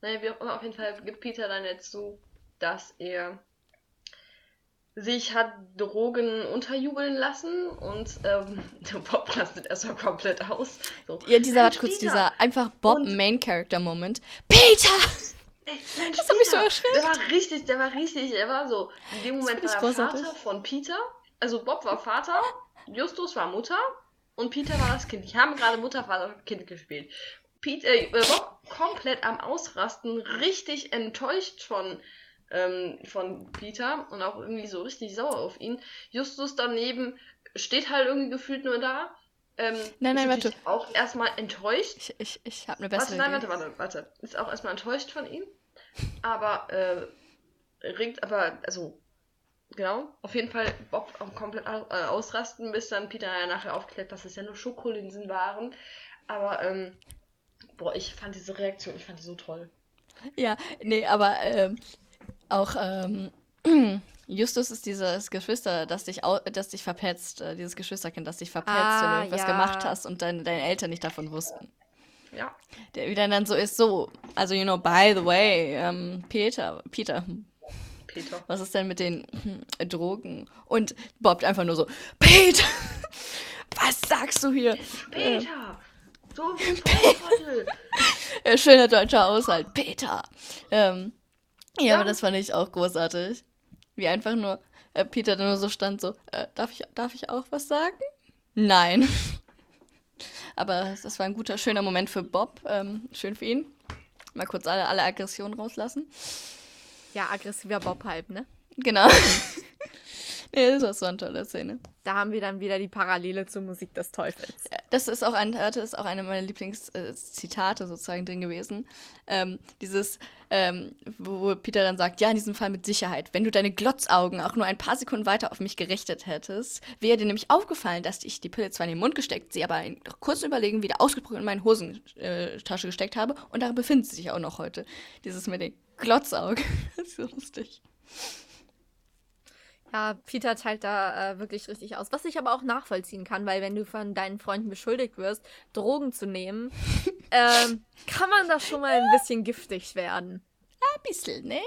Naja, wie auch immer, auf jeden Fall gibt Peter dann jetzt zu, dass er sich hat Drogen unterjubeln lassen und ähm, [laughs] Bob rastet erstmal komplett aus. So, Ja, dieser, warte kurz, Peter, dieser einfach Bob Und- Main Character Moment. Peter! Ey, Das hat mich so Peter, erschreckt. Der war richtig, der war richtig, der war so. In dem Moment war er. Vater von Peter. Also Bob war Vater, Justus war Mutter und Peter war das Kind. Die haben gerade Mutter, Vater, Kind gespielt. Pete, äh, Bob komplett am Ausrasten, richtig enttäuscht von, ähm, von Peter und auch irgendwie so richtig sauer auf ihn. Justus daneben steht halt irgendwie gefühlt nur da. Ähm, Nein, ist nein, natürlich Auch erstmal enttäuscht. Ich, ich, ich habe eine Warte, bessere nein, Idee. warte, warte, warte. Ist auch erstmal enttäuscht von ihm. Aber, äh, regt aber, also, genau, auf jeden Fall Bob auch komplett äh, ausrasten, bis dann Peter ja nachher aufklärt, dass es ja nur Schokolinsen waren. Aber, ähm, boah, ich fand diese Reaktion, ich fand die so toll. Ja, nee, aber ähm, auch ähm, [clears throat] Justus ist dieses Geschwister, das dich, das dich verpetzt, äh, dieses Geschwisterkind, das dich verpetzt, wenn Ah, du irgendwas ja. gemacht hast und deine, deine Eltern nicht davon wussten. Ja. Der wieder dann so ist, so, also, you know, by the way, ähm, Peter, Peter, Peter. was ist denn mit den hm, Drogen? Und Bob einfach nur so, Peter, [laughs] was sagst du hier? Äh, Peter! Trottel! [laughs] äh, [laughs] schöner deutscher Haushalt, Peter. Ähm, ja, Ja. aber das fand ich auch großartig. Wie einfach nur äh, Peter dann nur so stand, so, äh, darf, ich, darf ich auch was sagen? Nein. [laughs] aber das war ein guter, schöner Moment für Bob. Ähm, schön für ihn. Mal kurz alle, alle Aggressionen rauslassen. Ja, aggressiver Bob halt, ne? Genau. [laughs] nee, das war so eine tolle Szene. Da haben wir dann wieder die Parallele zur Musik des Teufels. Das ist auch, ein, das ist auch eine meiner Lieblingszitate sozusagen drin gewesen. Ähm, dieses, ähm, wo Peter dann sagt, ja, in diesem Fall mit Sicherheit. Wenn du deine Glotzaugen auch nur ein paar Sekunden weiter auf mich gerichtet hättest, wäre dir nämlich aufgefallen, dass ich die Pille zwar in den Mund gesteckt, sie aber in kurzen Überlegen wieder ausgesprochen in meine Hosentasche gesteckt habe und darin befindet sie sich auch noch heute. Dieses mit den Glotzaugen. [laughs] das ist so lustig. Ja, Peter teilt da äh, wirklich richtig aus. Was ich aber auch nachvollziehen kann, weil wenn du von deinen Freunden beschuldigt wirst, Drogen zu nehmen, [laughs] ähm, kann man da schon mal ein bisschen giftig werden. Ein bisschen, ne?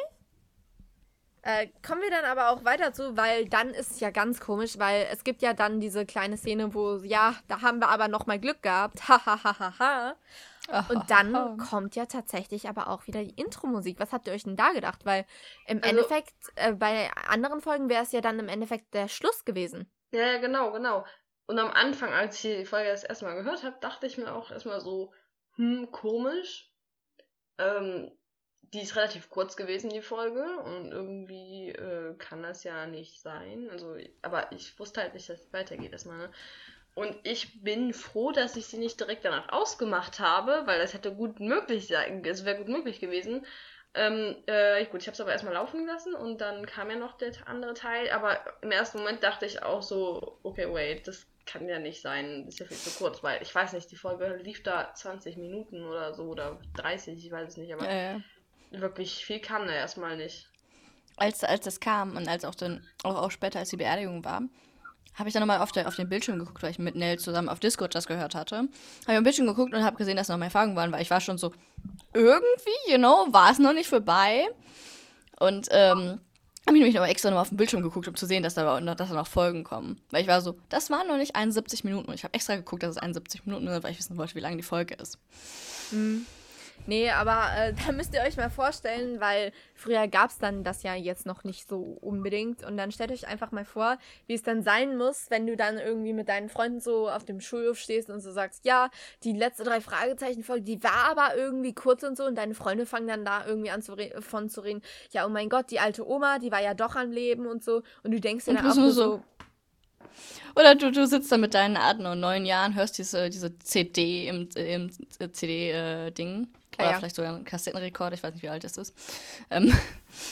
Äh, kommen wir dann aber auch weiter zu, weil dann ist es ja ganz komisch, weil es gibt ja dann diese kleine Szene, wo, ja, da haben wir aber noch mal Glück gehabt. [laughs] Hahaha. Und [laughs] dann kommt ja tatsächlich aber auch wieder die Intro-Musik. Was habt ihr euch denn da gedacht? Weil im Also- Endeffekt, äh, bei anderen Folgen wäre es ja dann im Endeffekt der Schluss gewesen. Ja, ja, genau, genau. Und am Anfang, als ich die Folge das erste Mal gehört habe, dachte ich mir auch erstmal so, hm, komisch. Ähm, die ist relativ kurz gewesen, die Folge, und irgendwie äh, kann das ja nicht sein. Also, aber ich wusste halt nicht, dass es weitergeht erstmal, ne? Und ich bin froh, dass ich sie nicht direkt danach ausgemacht habe, weil das hätte gut möglich sein, es wäre gut möglich gewesen. Ähm, äh, gut, ich habe es aber erstmal laufen lassen und dann kam ja noch der andere Teil, aber im ersten Moment dachte ich auch so, okay, wait, das kann ja nicht sein, das ist ja viel zu kurz, weil ich weiß nicht, die Folge lief da 20 Minuten oder so oder 30, ich weiß es nicht, aber Ja, ja. wirklich viel kam da erstmal nicht. als, als das kam und als auch dann, auch, auch später, als die Beerdigung war, habe ich dann nochmal auf, auf den Bildschirm geguckt, weil ich mit Nell zusammen auf Discord das gehört hatte. Habe ich auf den Bildschirm geguckt und habe gesehen, dass noch mehr Fragen waren, weil ich war schon so, irgendwie, you know, war es noch nicht vorbei. Und ähm, habe ich nämlich noch extra nochmal auf den Bildschirm geguckt, um zu sehen, dass da, dass da noch Folgen kommen. Weil ich war so, das waren noch nicht 71 Minuten. Und ich habe extra geguckt, dass es 71 Minuten sind, weil ich wissen wollte, wie lange die Folge ist. Mhm. Nee, aber äh, [laughs] da müsst ihr euch mal vorstellen, weil früher gab es dann das ja jetzt noch nicht so unbedingt. Und dann stellt euch einfach mal vor, wie es dann sein muss, wenn du dann irgendwie mit deinen Freunden so auf dem Schulhof stehst und so sagst, ja, die letzte drei Fragezeichen-Folge, die war aber irgendwie kurz und so. Und deine Freunde fangen dann da irgendwie an zu von zu reden, ja, oh mein Gott, die alte Oma, die war ja doch am Leben und so. Und du denkst dir dann auch nur so, oder du, du sitzt da mit deinen acht und neun Jahren, hörst diese, diese CD im, im CD-Ding. Äh, oder ja. vielleicht sogar ein Kassettenrekord, ich weiß nicht, wie alt das ist. Ähm,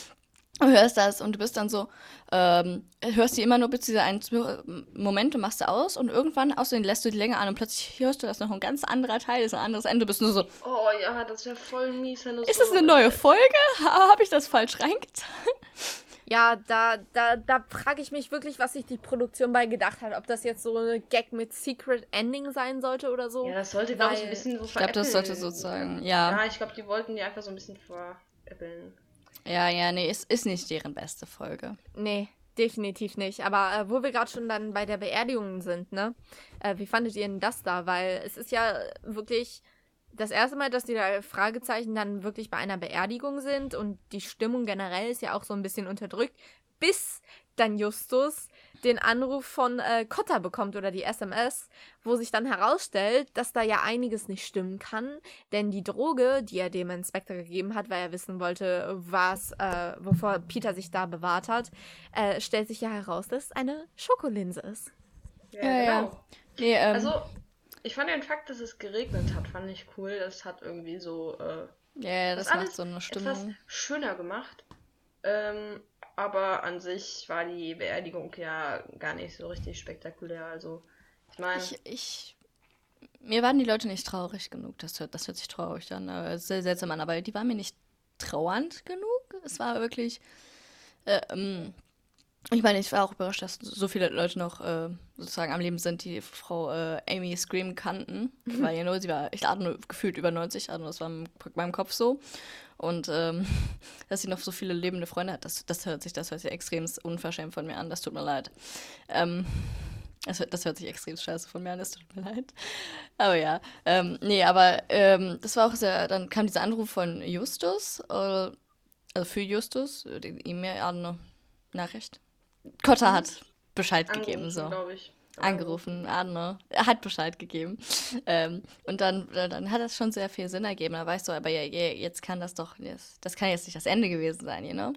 [laughs] du hörst das und du bist dann so, ähm, hörst die immer nur bis dieser einen Moment, du machst sie aus und irgendwann außerdem lässt du die länger an und plötzlich hörst du, dass noch ein ganz anderer Teil ist, ein anderes Ende, du bist nur so. Oh ja, das wäre voll mies, wenn du Ist so das eine neue Folge? Habe ich das falsch reingetan? Ja, da, da, da frage ich mich wirklich, was sich die Produktion bei gedacht hat. Ob das jetzt so eine Gag mit Secret Ending sein sollte oder so. Ja, das sollte, glaube ich, ein bisschen so Ich glaube, das sollte sozusagen, ja. Ja, ich glaube, die wollten die einfach so ein bisschen veräppeln. Ja, ja, nee, es ist nicht deren beste Folge. Nee, definitiv nicht. Aber äh, wo wir gerade schon dann bei der Beerdigung sind, ne? Äh, wie fandet ihr denn das da? Weil es ist ja wirklich das erste Mal, dass die Fragezeichen dann wirklich bei einer Beerdigung sind und die Stimmung generell ist ja auch so ein bisschen unterdrückt, bis dann Justus den Anruf von äh, Cotta bekommt oder die SMS, wo sich dann herausstellt, dass da ja einiges nicht stimmen kann, denn die Droge, die er dem Inspektor gegeben hat, weil er wissen wollte, was, äh, wovor Peter sich da bewahrt hat, äh, stellt sich ja heraus, dass es eine Schokolinse ist. Ja, ja. Genau. Ja. Nee, ähm, also ich fand den Fakt, dass es geregnet hat, fand ich cool. Das hat irgendwie so. Äh, ja, yeah, das, das macht so eine Stimmung. Etwas schöner gemacht. Ähm, aber an sich war die Beerdigung ja gar nicht so richtig spektakulär. Also, ich meine. Ich, ich, mir waren die Leute nicht traurig genug. Das hört, das hört sich traurig an. Äh, sehr seltsam an. Aber die waren mir nicht trauernd genug. Es war wirklich. Äh, ähm, ich meine, ich war auch überrascht, dass so viele Leute noch äh, sozusagen am Leben sind, die Frau äh, Amy Scream kannten. Mhm. Weil, you know, sie war, ich hatte gefühlt über 90, also das war in meinem Kopf so. Und ähm, [laughs] dass sie noch so viele lebende Freunde hat, das, das hört sich, das hört sich extrem unverschämt von mir an, das tut mir leid. Ähm, das, das, hört sich extrem scheiße von mir an, das tut mir leid. Aber ja, ähm, nee, aber ähm, das war auch sehr, dann kam dieser Anruf von Justus, äh, also für Justus, die E-Mail, eine Nachricht Kotta hat Bescheid Angerufen, gegeben, so. Ich. Angerufen, Arne. Er hat Bescheid gegeben. Ähm, und dann, dann hat das schon sehr viel Sinn ergeben. Da war ich so, aber ja, jetzt kann das doch, das kann jetzt nicht das Ende gewesen sein, you know?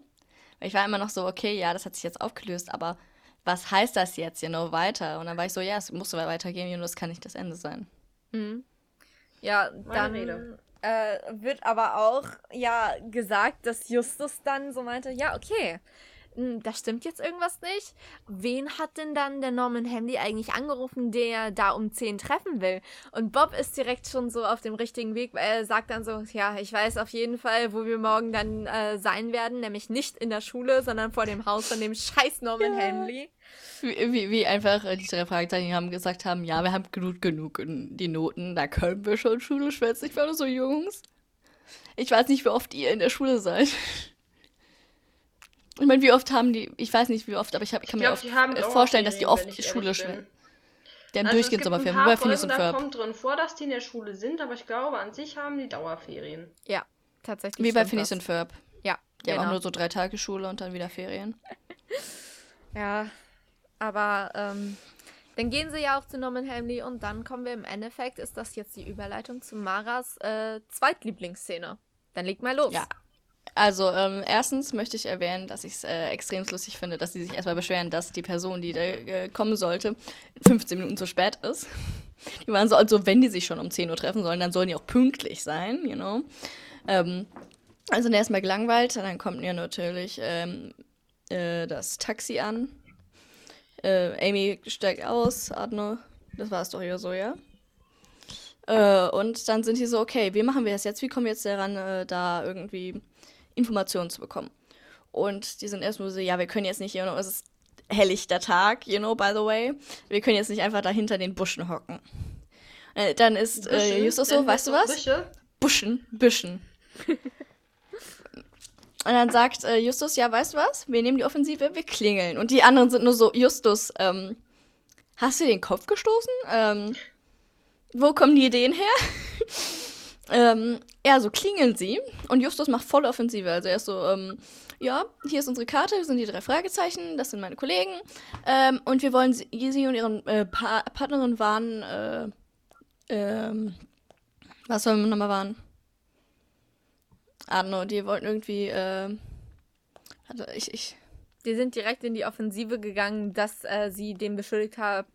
Weil ich war immer noch so, okay, ja, das hat sich jetzt aufgelöst, aber was heißt das jetzt, you know, weiter? Und dann war ich so, ja, es muss weitergehen, you know, das kann nicht das Ende sein. Mhm. Ja, dann äh, wird aber auch ja gesagt, dass Justus dann so meinte, ja, okay, da stimmt jetzt irgendwas nicht. Wen hat denn dann der Norman Handy eigentlich angerufen, der da um 10 treffen will? Und Bob ist direkt schon so auf dem richtigen Weg. Er sagt dann so, ja, ich weiß auf jeden Fall, wo wir morgen dann äh, sein werden, nämlich nicht in der Schule, sondern vor dem Haus von dem [laughs] scheiß Norman ja. Hanley. Wie, wie, wie einfach äh, die drei Fragezeichen haben gesagt haben, ja, wir haben genug, genug in die Noten, da können wir schon Schule schwätzen. Ich war nur so, Jungs, ich weiß nicht, wie oft ihr in der Schule seid. Ich meine, wie oft haben die, ich weiß nicht wie oft, aber ich, hab, ich kann ich glaub, mir oft vorstellen, dass die oft Schule schwimmen. Die haben also durchgehend Sommerferien, wie bei Phineas und Ferb. Da kommt drin vor, dass die in der Schule sind, aber ich glaube, an sich haben die Dauerferien. Ja, tatsächlich. Wie bei Phineas und Ferb. Ja, Die genau. haben auch nur so drei Tage Schule und dann wieder Ferien. [laughs] ja, aber ähm, dann gehen sie ja auch zu Norman Hamley und dann kommen wir im Endeffekt, ist das jetzt die Überleitung zu Maras äh, Zweitlieblingsszene. Dann leg mal los. Ja, also, ähm, erstens möchte ich erwähnen, dass ich es äh, extrem lustig finde, dass sie sich erstmal beschweren, dass die Person, die da äh, kommen sollte, 15 Minuten zu spät ist. Die waren so, also wenn die sich schon um 10 Uhr treffen sollen, dann sollen die auch pünktlich sein, you know. Ähm, also erstmal gelangweilt, dann kommt ja natürlich ähm, äh, das Taxi an. Äh, Amy steigt aus, Adne, das war es doch hier so, ja? Äh, und dann sind die so, okay, wie machen wir das jetzt? Wie kommen wir jetzt daran, äh, da irgendwie Informationen zu bekommen. und die sind erstmal so, ja, wir können jetzt nicht, you know, es ist helllichter Tag, you know, by the way. Wir können jetzt nicht einfach da hinter den Buschen hocken. Äh, dann ist äh, Justus so, weißt du was? Büsche? Buschen, Büschen. Und dann sagt äh, Justus, ja, weißt du was? Wir nehmen die Offensive, wir klingeln. Und die anderen sind nur so, Justus, ähm, hast du den Kopf gestoßen? Ähm, wo kommen die Ideen her? Ähm, ja, so klingeln sie. Und Justus macht volle Offensive. Also er ist so, ähm, ja, hier ist unsere Karte, sind die drei Fragezeichen, das sind meine Kollegen. Ähm, und wir wollen sie, sie und ihren äh, pa Partnerin warnen, äh, ähm, was sollen wir nochmal warnen? Arno, die wollten irgendwie, äh, also ich, ich. Die sind direkt in die Offensive gegangen, dass äh, sie den beschuldigt haben,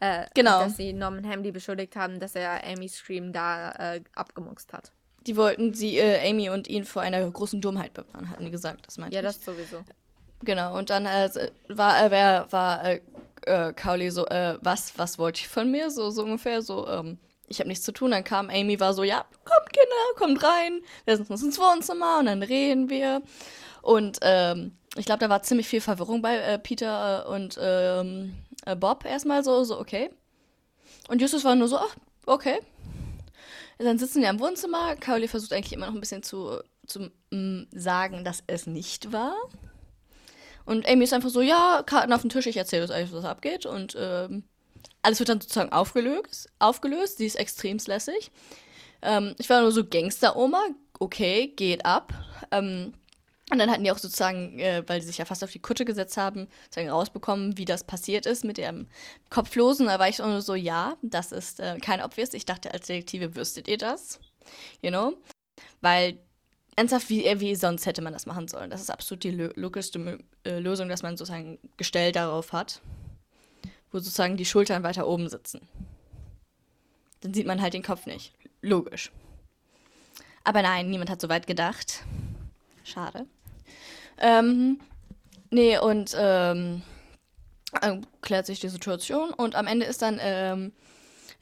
äh, genau. dass sie Norman Hamley beschuldigt haben, dass er Amy Scream da äh, abgemuxt hat. Die wollten sie, äh, Amy und ihn vor einer großen Dummheit bewahren, hatten die gesagt. Das meinte Ja, ich. das sowieso. Genau, und dann äh, war, äh, wer, war äh, Cowley so, was, was wollte ich von mir? So, so ungefähr, so, ähm, ich habe nichts zu tun. Dann kam Amy, war so, ja, kommt Kinder, kommt rein, wir setzen uns ins Wohnzimmer und dann reden wir. Und ähm, ich glaube, da war ziemlich viel Verwirrung bei äh, Peter und ähm, äh, Bob erstmal so, so, okay. Und Justus war nur so, ach, okay. Dann sitzen wir im Wohnzimmer. Cowley versucht eigentlich immer noch ein bisschen zu, zu mm, sagen, dass es nicht war. Und Amy ist einfach so, ja, Karten auf dem Tisch, ich erzähle euch was abgeht. Und ähm, alles wird dann sozusagen aufgelöst. aufgelöst. Sie ist extrem lässig. Ähm, ich war nur so Gangster-Oma. Okay, geht ab. Ähm, und dann hatten die auch sozusagen, äh, weil sie sich ja fast auf die Kutte gesetzt haben, sozusagen rausbekommen, wie das passiert ist mit dem Kopflosen. Da war ich nur so, ja, das ist äh, kein Obvious. Ich dachte, als Detektive wüsstet ihr das. You know? Weil, ernsthaft, wie, wie sonst hätte man das machen sollen? Das ist absolut die logischste äh, Lösung, dass man sozusagen Gestell darauf hat, wo sozusagen die Schultern weiter oben sitzen. Dann sieht man halt den Kopf nicht. Logisch. Aber nein, niemand hat so weit gedacht. Schade. Ähm, nee, und ähm, äh, klärt sich die Situation und am Ende ist dann, ähm,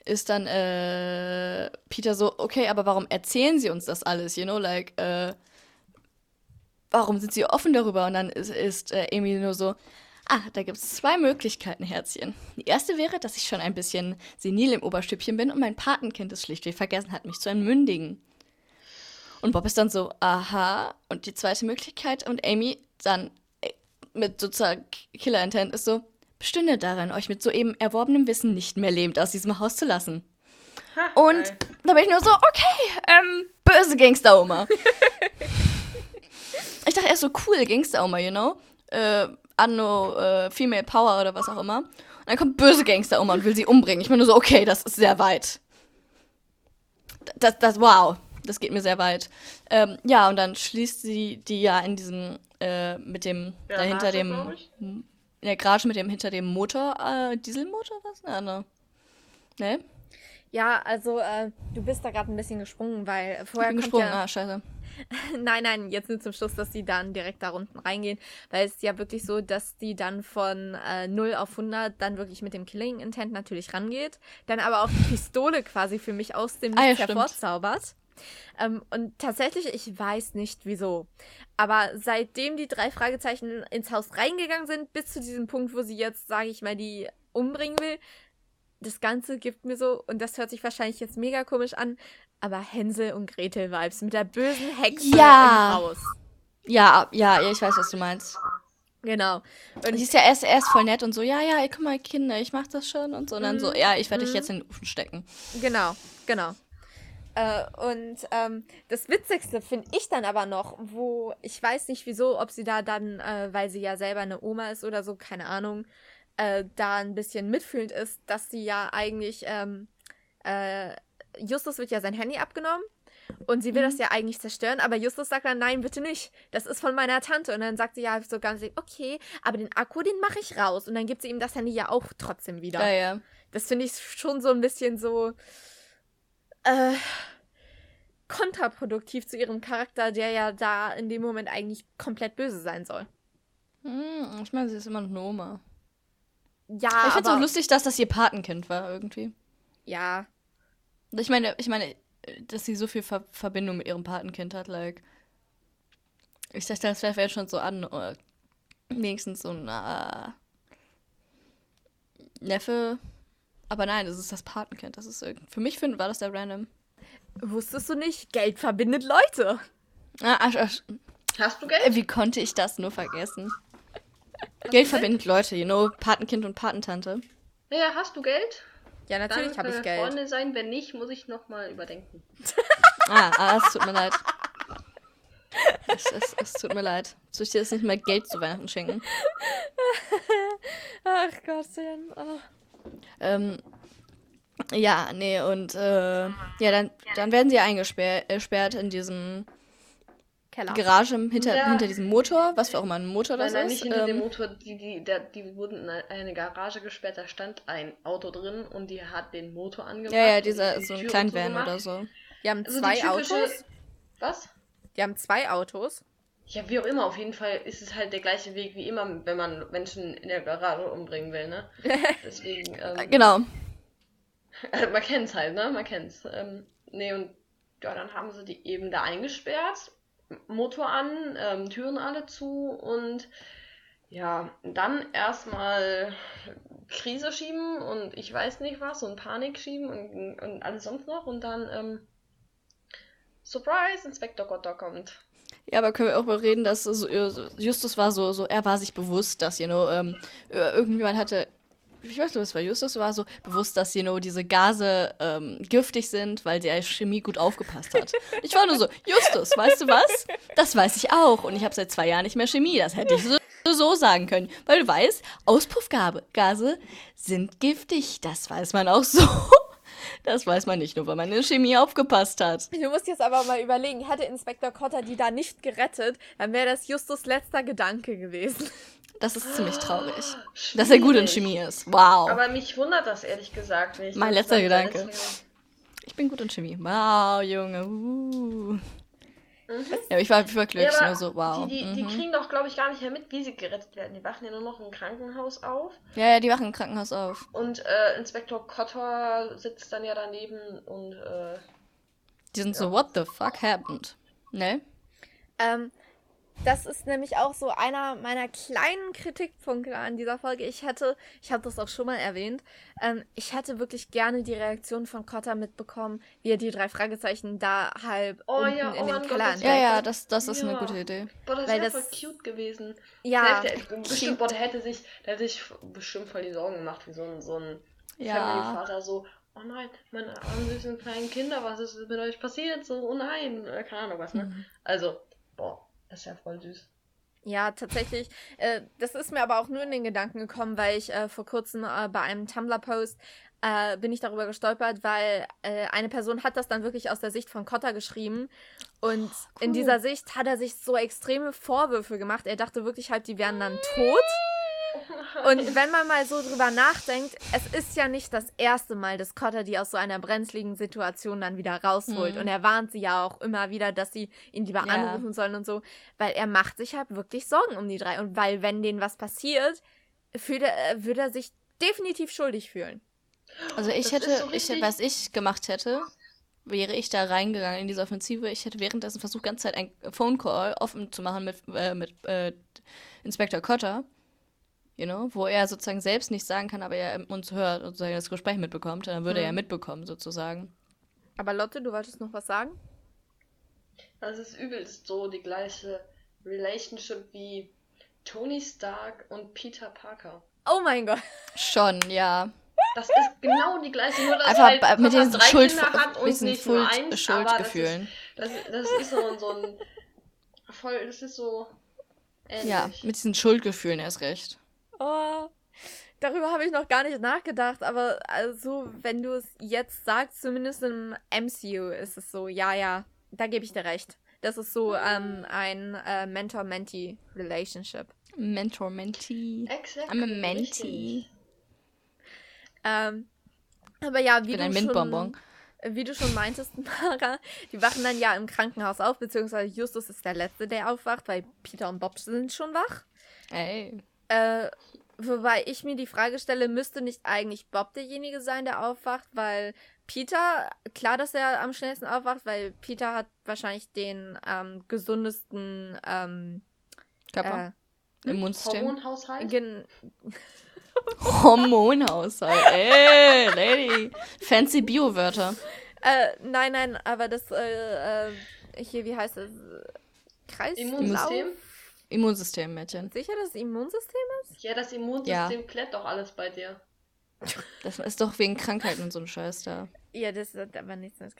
ist dann äh, Peter so, okay, aber warum erzählen sie uns das alles, you know, like, äh, warum sind sie offen darüber? Und dann ist, ist äh, Amy nur so, ah, da gibt es zwei Möglichkeiten, Herzchen. Die erste wäre, dass ich schon ein bisschen senil im Oberstübchen bin und mein Patenkind es schlichtweg vergessen hat, mich zu entmündigen. Und Bob ist dann so, aha. Und die zweite Möglichkeit und Amy dann äh, mit sozusagen Killer Intent ist so, bestünde darin, euch mit soeben erworbenem Wissen nicht mehr lebend aus diesem Haus zu lassen. Ha, und da bin ich nur so, okay, ähm, böse Gangster-Oma. ich dachte erst so, cool, Gangster-Oma, you know? Äh, Anno, äh, Female Power oder was auch immer. Und dann kommt böse Gangster-Oma und will sie umbringen. Ich bin nur so, okay, das ist sehr weit. Das, das, wow das geht mir sehr weit. Ähm, ja, und dann schließt sie die ja in diesem, äh, mit dem, ja, dahinter dem, in der Garage mit dem, hinter dem Motor, äh, Dieselmotor, was? Ja, ne? Ne? Ja, also, äh, du bist da gerade ein bisschen gesprungen, weil vorher ich bin gesprungen, ja, ah, scheiße. [laughs] nein, nein, jetzt nur zum Schluss, dass die dann direkt da unten reingehen, weil es ist ja wirklich so, dass die dann von äh, 0 auf 100 dann wirklich mit dem Killing Intent natürlich rangeht, dann aber auch die Pistole quasi für mich aus dem Nichts ah, ja, hervorzaubert. Ähm, und tatsächlich, ich weiß nicht wieso. Aber seitdem die drei Fragezeichen ins Haus reingegangen sind, bis zu diesem Punkt, wo sie jetzt, sage ich mal, die umbringen will, das Ganze gibt mir so, und das hört sich wahrscheinlich jetzt mega komisch an, aber Hänsel und Gretel Vibes mit der bösen Hexe ja. im Haus. Ja, ja, ich weiß, was du meinst. Genau. Und sie ist ja erst, erst voll nett und so, ja, ja, guck mal, Kinder, ich mach das schon und so. Und dann so, mhm. ja, ich werde dich mhm. jetzt in den Ofen stecken. Genau, genau. Äh, und ähm, das Witzigste finde ich dann aber noch, wo ich weiß nicht wieso, ob sie da dann, äh, weil sie ja selber eine Oma ist oder so, keine Ahnung, äh, da ein bisschen mitfühlend ist, dass sie ja eigentlich, ähm, äh, Justus wird ja sein Handy abgenommen und sie will mhm. das ja eigentlich zerstören, aber Justus sagt dann, nein, bitte nicht. Das ist von meiner Tante. Und dann sagt sie ja so ganz, okay, aber den Akku, den mache ich raus. Und dann gibt sie ihm das Handy ja auch trotzdem wieder. Ja, ja. Das finde ich schon so ein bisschen so, äh, kontraproduktiv zu ihrem Charakter, der ja da in dem Moment eigentlich komplett böse sein soll. Hm, ich meine, sie ist immer noch eine Oma. Ja, Ich finde es auch lustig, dass das ihr Patenkind war, irgendwie. Ja. Ich meine, ich meine, dass sie so viel Ver Verbindung mit ihrem Patenkind hat, like. Ich dachte, das wäre schon so an, oder wenigstens so ein äh, Neffe. Aber nein, das ist das Patenkind. Das ist für mich find, war das der random. Wusstest du nicht? Geld verbindet Leute. Ah, ach, ach. Hast du Geld? Wie konnte ich das nur vergessen? Geld verbindet Leute, you know, Patenkind und Patentante. Ja, hast du Geld? Ja, natürlich habe ich Geld. Freunde sein, wenn nicht, muss ich nochmal überdenken. [laughs] ah, ah, es tut mir leid. Es, es, es, tut mir leid. Soll ich dir jetzt nicht mehr Geld zu Weihnachten schenken? [laughs] Ach Gottchen. Oh. Ähm, ja, nee, und äh, ja, dann, dann werden sie eingesperrt äh, in diesem Keller. Garage hinter, ja. hinter diesem Motor, was für auch immer ein Motor das nein, nein, ist. Nein, nicht hinter ähm, dem Motor, die, die, der, die wurden in eine Garage gesperrt, da stand ein Auto drin und die hat den Motor angemacht. Ja, ja, dieser, so ein Kleinvan so oder so. Die haben also zwei die typische, Autos. Was? Die haben zwei Autos. Ja, wie auch immer, auf jeden Fall ist es halt der gleiche Weg wie immer, wenn man Menschen in der Garage umbringen will, ne? [laughs] Deswegen, ähm, Genau. Also man kennt's halt, ne? Man kennt's. Ähm, nee, und ja, dann haben sie die eben da eingesperrt Motor an, ähm, Türen alle zu und ja, dann erstmal Krise schieben und ich weiß nicht was und Panik schieben und, und alles sonst noch und dann ähm, Surprise, Inspektor Gotter kommt. Ja, aber können wir auch mal reden, dass so, Justus war so, so, er war sich bewusst, dass, you know, ähm, irgendjemand hatte ich weiß nicht, was war Justus, war so bewusst, dass you know, diese Gase ähm, giftig sind, weil als Chemie gut aufgepasst hat. Ich war nur so, Justus, weißt du was? Das weiß ich auch. Und ich habe seit zwei Jahren nicht mehr Chemie. Das hätte ich so, so sagen können. Weil du weißt, Auspuffgase sind giftig. Das weiß man auch so. Das weiß man nicht nur, weil man in Chemie aufgepasst hat. Du musst jetzt aber mal überlegen, hätte Inspektor Cotter die da nicht gerettet, dann wäre das Justus letzter Gedanke gewesen. Das ist ziemlich traurig. Schwierig. Dass er gut in Chemie ist. Wow. Aber mich wundert das ehrlich gesagt nicht. Mein letzter Gedanke. Ich bin gut in Chemie. Wow, Junge. Uh. Mhm. Ja, ich war, ich war glücklich. Ja, so, wow. Die, die, die mhm. kriegen doch, glaube ich, gar nicht mehr mit, wie sie gerettet werden. Die wachen ja nur noch im Krankenhaus auf. Ja, ja, die wachen im Krankenhaus auf. Und äh, Inspektor Cotter sitzt dann ja daneben und. Äh, die sind ja. so, what the fuck happened? Ne? Ähm, das ist nämlich auch so einer meiner kleinen Kritikpunkte an dieser Folge. Ich hätte, ich habe das auch schon mal erwähnt, ähm, ich hätte wirklich gerne die Reaktion von Cotta mitbekommen, wie er die drei Fragezeichen da halb oh, unten ja, oh in dem Keller entdeckt. Ja, ja, das, das ist ja. eine gute Idee. Boah, das wäre voll cute gewesen. Ja. Der, der, bestimmt, boah, der hätte sich, der hätte sich bestimmt voll die Sorgen gemacht, wie so ein, so ein ja. Family-Vater, so, oh nein, meine armen süßen kleinen Kinder, was ist mit euch passiert? So, oh nein, keine Ahnung was, ne? Mhm. Also, boah. Das ist ja voll süß. Ja, tatsächlich. Äh, das ist mir aber auch nur in den Gedanken gekommen, weil ich äh, vor kurzem äh, bei einem Tumblr-Post äh, bin ich darüber gestolpert, weil äh, eine Person hat das dann wirklich aus der Sicht von Cotta geschrieben. Und oh, cool. in dieser Sicht hat er sich so extreme Vorwürfe gemacht. Er dachte wirklich halt, die wären dann tot. Und wenn man mal so drüber nachdenkt, es ist ja nicht das erste Mal, dass Cotter die aus so einer brenzligen Situation dann wieder rausholt. Mhm. Und er warnt sie ja auch immer wieder, dass sie ihn lieber ja. anrufen sollen und so. Weil er macht sich halt wirklich Sorgen um die drei. Und weil, wenn denen was passiert, würde er, würde er sich definitiv schuldig fühlen. Also ich das hätte, so ich, was ich gemacht hätte, wäre ich da reingegangen in diese Offensive. Ich hätte währenddessen versucht, ganze Zeit ein Phone Call offen zu machen mit, äh, mit äh, Inspektor Cotter you know, wo er sozusagen selbst nicht sagen kann, aber er uns hört und sozusagen das Gespräch mitbekommt, dann würde mhm. er ja mitbekommen, sozusagen. Aber Lotte, du wolltest noch was sagen? Das ist übelst so die gleiche Relationship wie Tony Stark und Peter Parker. Oh mein Gott. Schon, ja. Das ist genau die gleiche, nur dass Einfach halt mit diesen Schuld, hat und nicht Schuld, nur eins, Schuldgefühlen. Das ist, das, das ist so, so ein voll, das ist so ähnlich. Ja, mit diesen Schuldgefühlen erst recht. Oh, darüber habe ich noch gar nicht nachgedacht, aber also, wenn du es jetzt sagst, zumindest im MCU ist es so, ja, ja, da gebe ich dir recht. Das ist so ähm, ein äh, Mentor-Mentee-Relationship. Mentor-Mentee. Exactly. I'm a Mentee. Ähm, aber ja, wie ich bin du ein Mintbonbon. Wie du schon meintest, [laughs] Mara, die wachen dann ja im Krankenhaus auf, beziehungsweise Justus ist der Letzte, der aufwacht, weil Peter und Bob sind schon wach. Ey. Äh, Wobei ich mir die Frage stelle, müsste nicht eigentlich Bob derjenige sein, der aufwacht, weil Peter, klar, dass er am schnellsten aufwacht, weil Peter hat wahrscheinlich den ähm, gesundesten ähm, Körper. Äh, Immunsystem. Hormonhaushalt. Gen [laughs] Hormonhaushalt. Ey, Lady. Fancy Bio-Wörter. Äh, nein, nein, aber das, äh, äh, hier, wie heißt es? Kreis Immunsystem? Immunsystem, Mädchen. Sicher, dass das Immunsystem ist? Ja, das Immunsystem ja. klärt doch alles bei dir. Das ist doch wegen Krankheiten und so ein Scheiß da. Ja, das ist aber nichts mit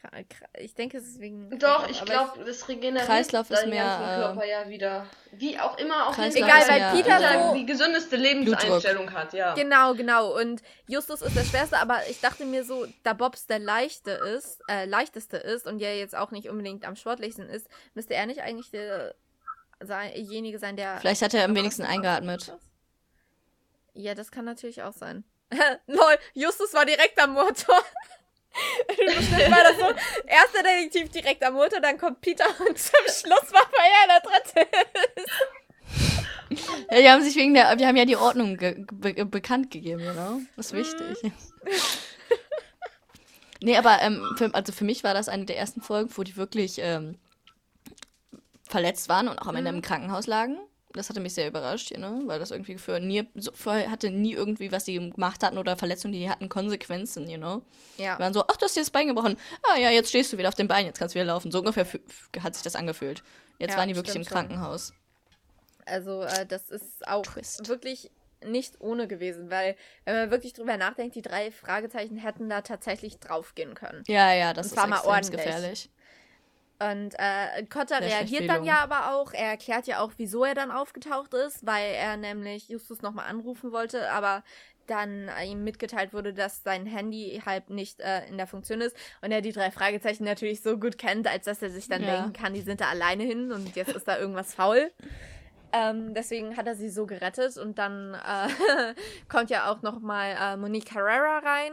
Ich denke, es ist wegen. Doch, ich glaube, das regeneriert Kreislauf ist mehr, Körper äh, ja wieder. Wie auch immer, auf jeden Egal, weil Peter so die gesündeste Lebenseinstellung hat, ja. Genau, genau. Und Justus ist der schwerste, aber ich dachte mir so, da Bobs der leichte ist, äh, leichteste ist und ja jetzt auch nicht unbedingt am sportlichsten ist, müsste er nicht eigentlich derjenige sein, der. Vielleicht hat er am wenigsten eingeatmet. Ja, das kann natürlich auch sein. [laughs] Lol, Justus war direkt am Motor. [laughs] war das so, erster Detektiv direkt am Motor, dann kommt Peter und zum Schluss war er der dritte [laughs] Ja, die haben sich wegen der, wir haben ja die Ordnung be bekannt gegeben, genau. Das ist wichtig. Mhm. nee, aber ähm, für, also für mich war das eine der ersten Folgen, wo die wirklich ähm, verletzt waren und auch am Ende im mhm. Krankenhaus lagen das hatte mich sehr überrascht, you know, weil das irgendwie für nie, so, vorher hatte nie irgendwie, was die gemacht hatten oder Verletzungen, die hatten Konsequenzen, you know. Ja. Die waren so, ach, du hast dir das Bein gebrochen. Ah ja, jetzt stehst du wieder auf dem Bein, jetzt kannst du wieder laufen. So ungefähr hat sich das angefühlt. Jetzt ja, waren die wirklich im Krankenhaus. Also, äh, das ist auch Twist. wirklich nicht ohne gewesen, weil, wenn man wirklich drüber nachdenkt, die drei Fragezeichen hätten da tatsächlich draufgehen können. Ja, ja, das Und ist extrem gefährlich. Und äh, Cotta reagiert dann ja aber auch. Er erklärt ja auch, wieso er dann aufgetaucht ist, weil er nämlich Justus nochmal anrufen wollte, aber dann äh, ihm mitgeteilt wurde, dass sein Handy halt nicht äh, in der Funktion ist und er die drei Fragezeichen natürlich so gut kennt, als dass er sich dann ja. denken kann, die sind da alleine hin und jetzt ist da irgendwas faul. Ähm, deswegen hat er sie so gerettet und dann äh, [laughs] kommt ja auch nochmal äh, Monique Carrera rein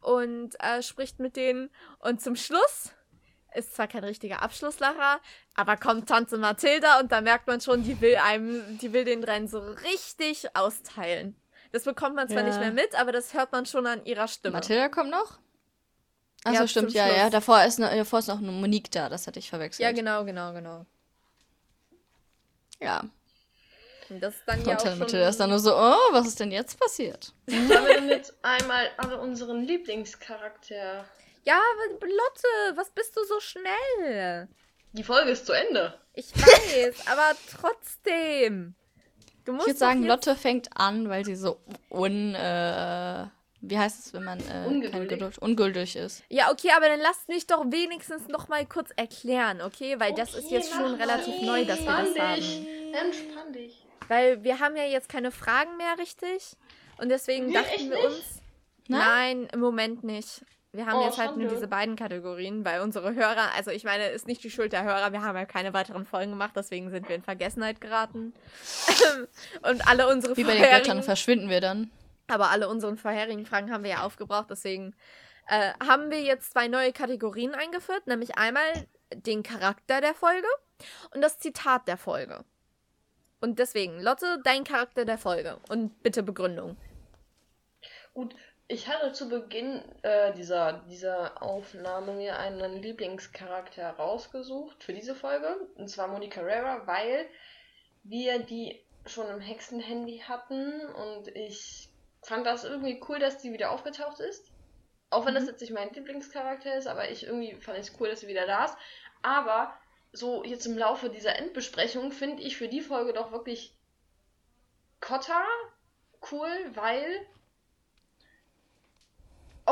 und äh, spricht mit denen und zum Schluss ist zwar kein richtiger Abschlusslacher, aber kommt Tante Mathilda und da merkt man schon, die will einem, die will den dreien so richtig austeilen. Das bekommt man zwar ja. nicht mehr mit, aber das hört man schon an ihrer Stimme. Mathilda kommt noch? Achso, ja, stimmt, ja, ja. Davor ist, davor ist noch eine Monique da, das hatte ich verwechselt. Ja, genau, genau, genau. Ja. Und das ist dann und ja auch Mathilda ist dann nur so, oh, was ist denn jetzt passiert? Sollen wir denn jetzt einmal alle unseren Lieblingscharakter ja, Lotte, was bist du so schnell? Die Folge ist zu Ende. Ich weiß, [laughs] aber trotzdem. Du musst ich würde sagen, Lotte fängt an, weil sie so un. Äh, wie heißt es, wenn man äh, keine Geduld, ungültig ist? Ja, okay, aber dann lasst mich doch wenigstens noch mal kurz erklären, okay? Weil okay, das ist jetzt schon relativ mal. neu, dass wir das dich. haben. Entspann dich. Weil wir haben ja jetzt keine Fragen mehr richtig. Und deswegen wir dachten wir uns. Na? Nein, im Moment nicht. Wir haben oh, jetzt halt nur diese beiden Kategorien, weil unsere Hörer, also ich meine, ist nicht die Schuld der Hörer, wir haben ja keine weiteren Folgen gemacht, deswegen sind wir in Vergessenheit geraten. [laughs] und alle unsere Wie bei den Göttern verschwinden wir dann. Aber alle unsere vorherigen Fragen haben wir ja aufgebraucht, deswegen äh, haben wir jetzt zwei neue Kategorien eingeführt, nämlich einmal den Charakter der Folge und das Zitat der Folge. Und deswegen, Lotte, dein Charakter der Folge und bitte Begründung. Gut, ich hatte zu Beginn äh, dieser, dieser Aufnahme mir einen Lieblingscharakter rausgesucht für diese Folge, und zwar Monica Carrera, weil wir die schon im Hexenhandy hatten und ich fand das irgendwie cool, dass die wieder aufgetaucht ist. Auch wenn das mhm. jetzt nicht mein Lieblingscharakter ist, aber ich irgendwie fand es cool, dass sie wieder da ist. Aber so jetzt im Laufe dieser Endbesprechung finde ich für die Folge doch wirklich Cotta cool, weil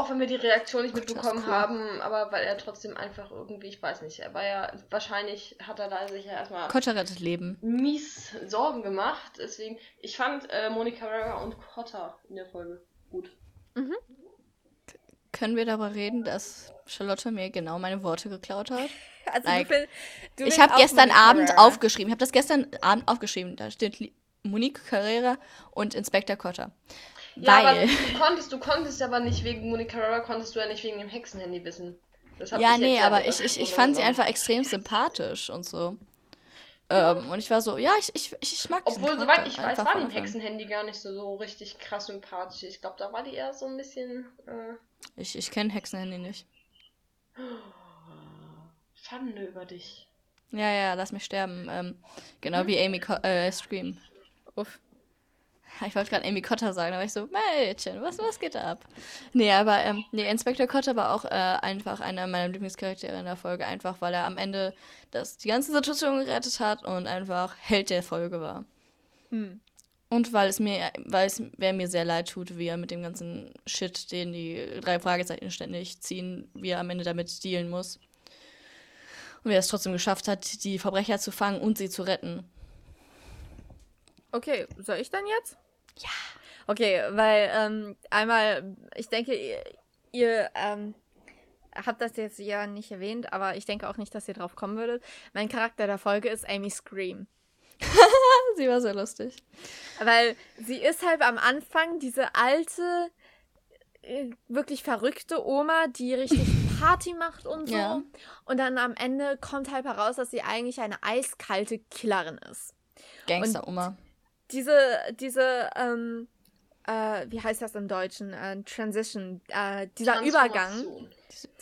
auch wenn wir die Reaktion nicht mitbekommen cool. haben, aber weil er trotzdem einfach irgendwie, ich weiß nicht, er war ja, wahrscheinlich hat er da sich ja erstmal Kotter rettet Leben. mies Sorgen gemacht. Deswegen, ich fand äh, Monika Rara und Cotta in der Folge gut. Mhm. Können wir darüber reden, dass Charlotte mir genau meine Worte geklaut hat? [laughs] Also like, du will, du ich habe gestern Monica Abend Carrera. aufgeschrieben. Ich habe das gestern Abend aufgeschrieben. Da steht Monique Carrera und Inspektor Cotter. Ja, Weil. aber du konntest, du konntest aber nicht wegen Monica Carrera, konntest du ja nicht wegen dem Hexenhandy wissen. ja, nee, aber ich, ich, ich fand sie einfach extrem sympathisch und so. Ähm, und ich war so, ja, ich, ich, ich mag Obwohl, soweit ich weiß, war die Hexenhandy gar nicht so, so richtig krass sympathisch. Ich glaube, da war die eher so ein bisschen. Äh... Ich, ich kenne Hexenhandy nicht. [gasps] Schande über dich. Ja, ja, lass mich sterben. Ähm, genau hm? wie Amy Co äh, Scream. Uff. Ich wollte gerade Amy Cotter sagen, aber ich so, Mädchen, was, was geht da ab? Nee, aber ähm, nee, Inspector Cotter war auch äh, einfach einer meiner Lieblingscharaktere in der Folge, einfach weil er am Ende das, die ganze Situation gerettet hat und einfach Held der Folge war. Hm. Und weil es mir, weil es wer mir sehr leid tut, wie er mit dem ganzen Shit, den die drei Fragezeichen ständig ziehen, wie er am Ende damit dealen muss. Und wie er es trotzdem geschafft hat, die Verbrecher zu fangen und sie zu retten. Okay, soll ich dann jetzt? Ja. Okay, weil ähm, einmal, ich denke, ihr, ihr ähm, habt das jetzt ja nicht erwähnt, aber ich denke auch nicht, dass ihr drauf kommen würdet. Mein Charakter der Folge ist Amy Scream. [laughs] sie war sehr lustig. Weil sie ist halt am Anfang diese alte, äh, wirklich verrückte Oma, die richtig [laughs] Party macht und so. Ja. Und dann am Ende kommt halt heraus, dass sie eigentlich eine eiskalte Killerin ist. Gangster-Oma diese, diese, ähm, äh, wie heißt das im Deutschen? Äh, Transition, äh, dieser Übergang.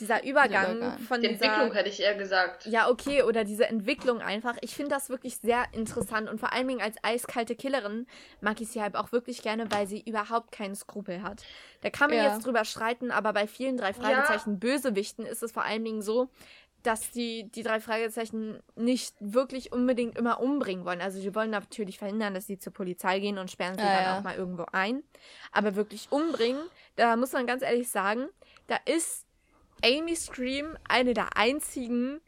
Dieser Übergang, Übergang. von Die dieser Entwicklung hätte ich eher gesagt. Ja, okay, oder diese Entwicklung einfach. Ich finde das wirklich sehr interessant und vor allen Dingen als eiskalte Killerin mag ich sie halt auch wirklich gerne, weil sie überhaupt keinen Skrupel hat. Da kann man ja. jetzt drüber streiten, aber bei vielen drei Fragezeichen ja. Bösewichten ist es vor allen Dingen so, dass die, die drei Fragezeichen nicht wirklich unbedingt immer umbringen wollen. Also sie wollen natürlich verhindern, dass sie zur Polizei gehen und sperren sie ja, dann ja. auch mal irgendwo ein. Aber wirklich umbringen, da muss man ganz ehrlich sagen, da ist Amy Scream eine der einzigen,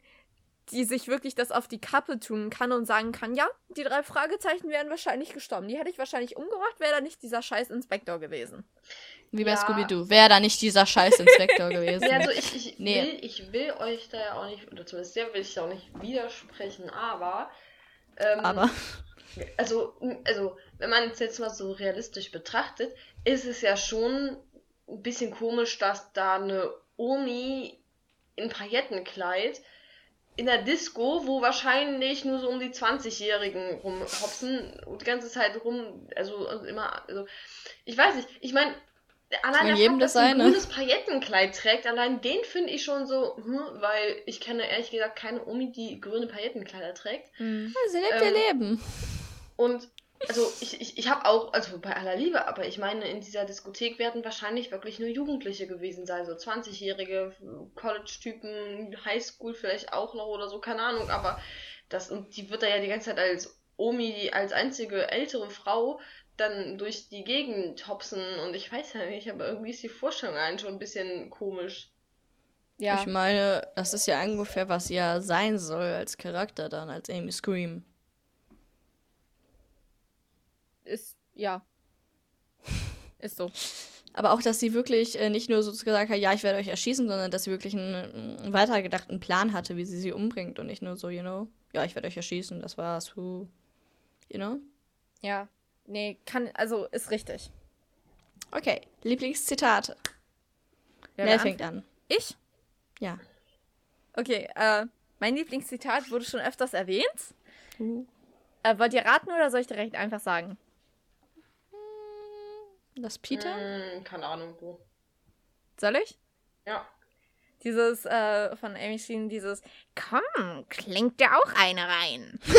die sich wirklich das auf die Kappe tun kann und sagen kann, ja, die drei Fragezeichen wären wahrscheinlich gestorben. Die hätte ich wahrscheinlich umgebracht, wäre da nicht dieser scheiß Inspektor gewesen. Wie bei ja. Scooby-Doo. Wäre da nicht dieser scheiß Inspektor [laughs] gewesen. Ja, also ich, ich, [laughs] nee. will, ich will euch da ja auch nicht, oder zumindest sehr will ich da auch nicht widersprechen, aber. Ähm, aber. Also, also, wenn man es jetzt mal so realistisch betrachtet, ist es ja schon ein bisschen komisch, dass da eine Omi in Paillettenkleid in der Disco, wo wahrscheinlich nur so um die 20-Jährigen rumhopsen und die ganze Zeit rum, also, also immer, also ich weiß nicht, ich meine, allein der jedem Fakt, dass ein grünes Paillettenkleid trägt, allein den finde ich schon so, hm, weil ich kenne ehrlich gesagt keine Omi, die grüne Paillettenkleider trägt. Mhm. Ja, sie lebt ähm, ihr Leben. Und also ich, ich, ich habe auch, also bei aller Liebe, aber ich meine, in dieser Diskothek werden wahrscheinlich wirklich nur Jugendliche gewesen sein, so 20-jährige College-Typen, Highschool vielleicht auch noch oder so, keine Ahnung, aber das, und die wird da ja die ganze Zeit als Omi, als einzige ältere Frau dann durch die Gegend hopsen und ich weiß ja nicht, aber irgendwie ist die Vorstellung eigentlich schon ein bisschen komisch. Ja. Ich meine, das ist ja ungefähr, was sie ja sein soll als Charakter dann, als Amy Scream ist, ja. ist so. Aber auch, dass sie wirklich äh, nicht nur so gesagt hat, ja, ich werde euch erschießen, sondern dass sie wirklich einen, einen weitergedachten Plan hatte, wie sie sie umbringt und nicht nur so, you know, ja, ich werde euch erschießen, das war's, who, you know? Ja, nee, kann, also ist richtig. Okay, Lieblingszitate. Wer, Wer fängt an? Ich? Ja. Okay, äh, mein Lieblingszitat wurde schon öfters erwähnt. Uh. Äh, wollt ihr raten oder soll ich direkt einfach sagen? Das Peter? Hm, keine Ahnung, wo. Soll ich? Ja. Dieses äh, von Amy Sheen, dieses Komm, klingt dir auch eine rein. [laughs]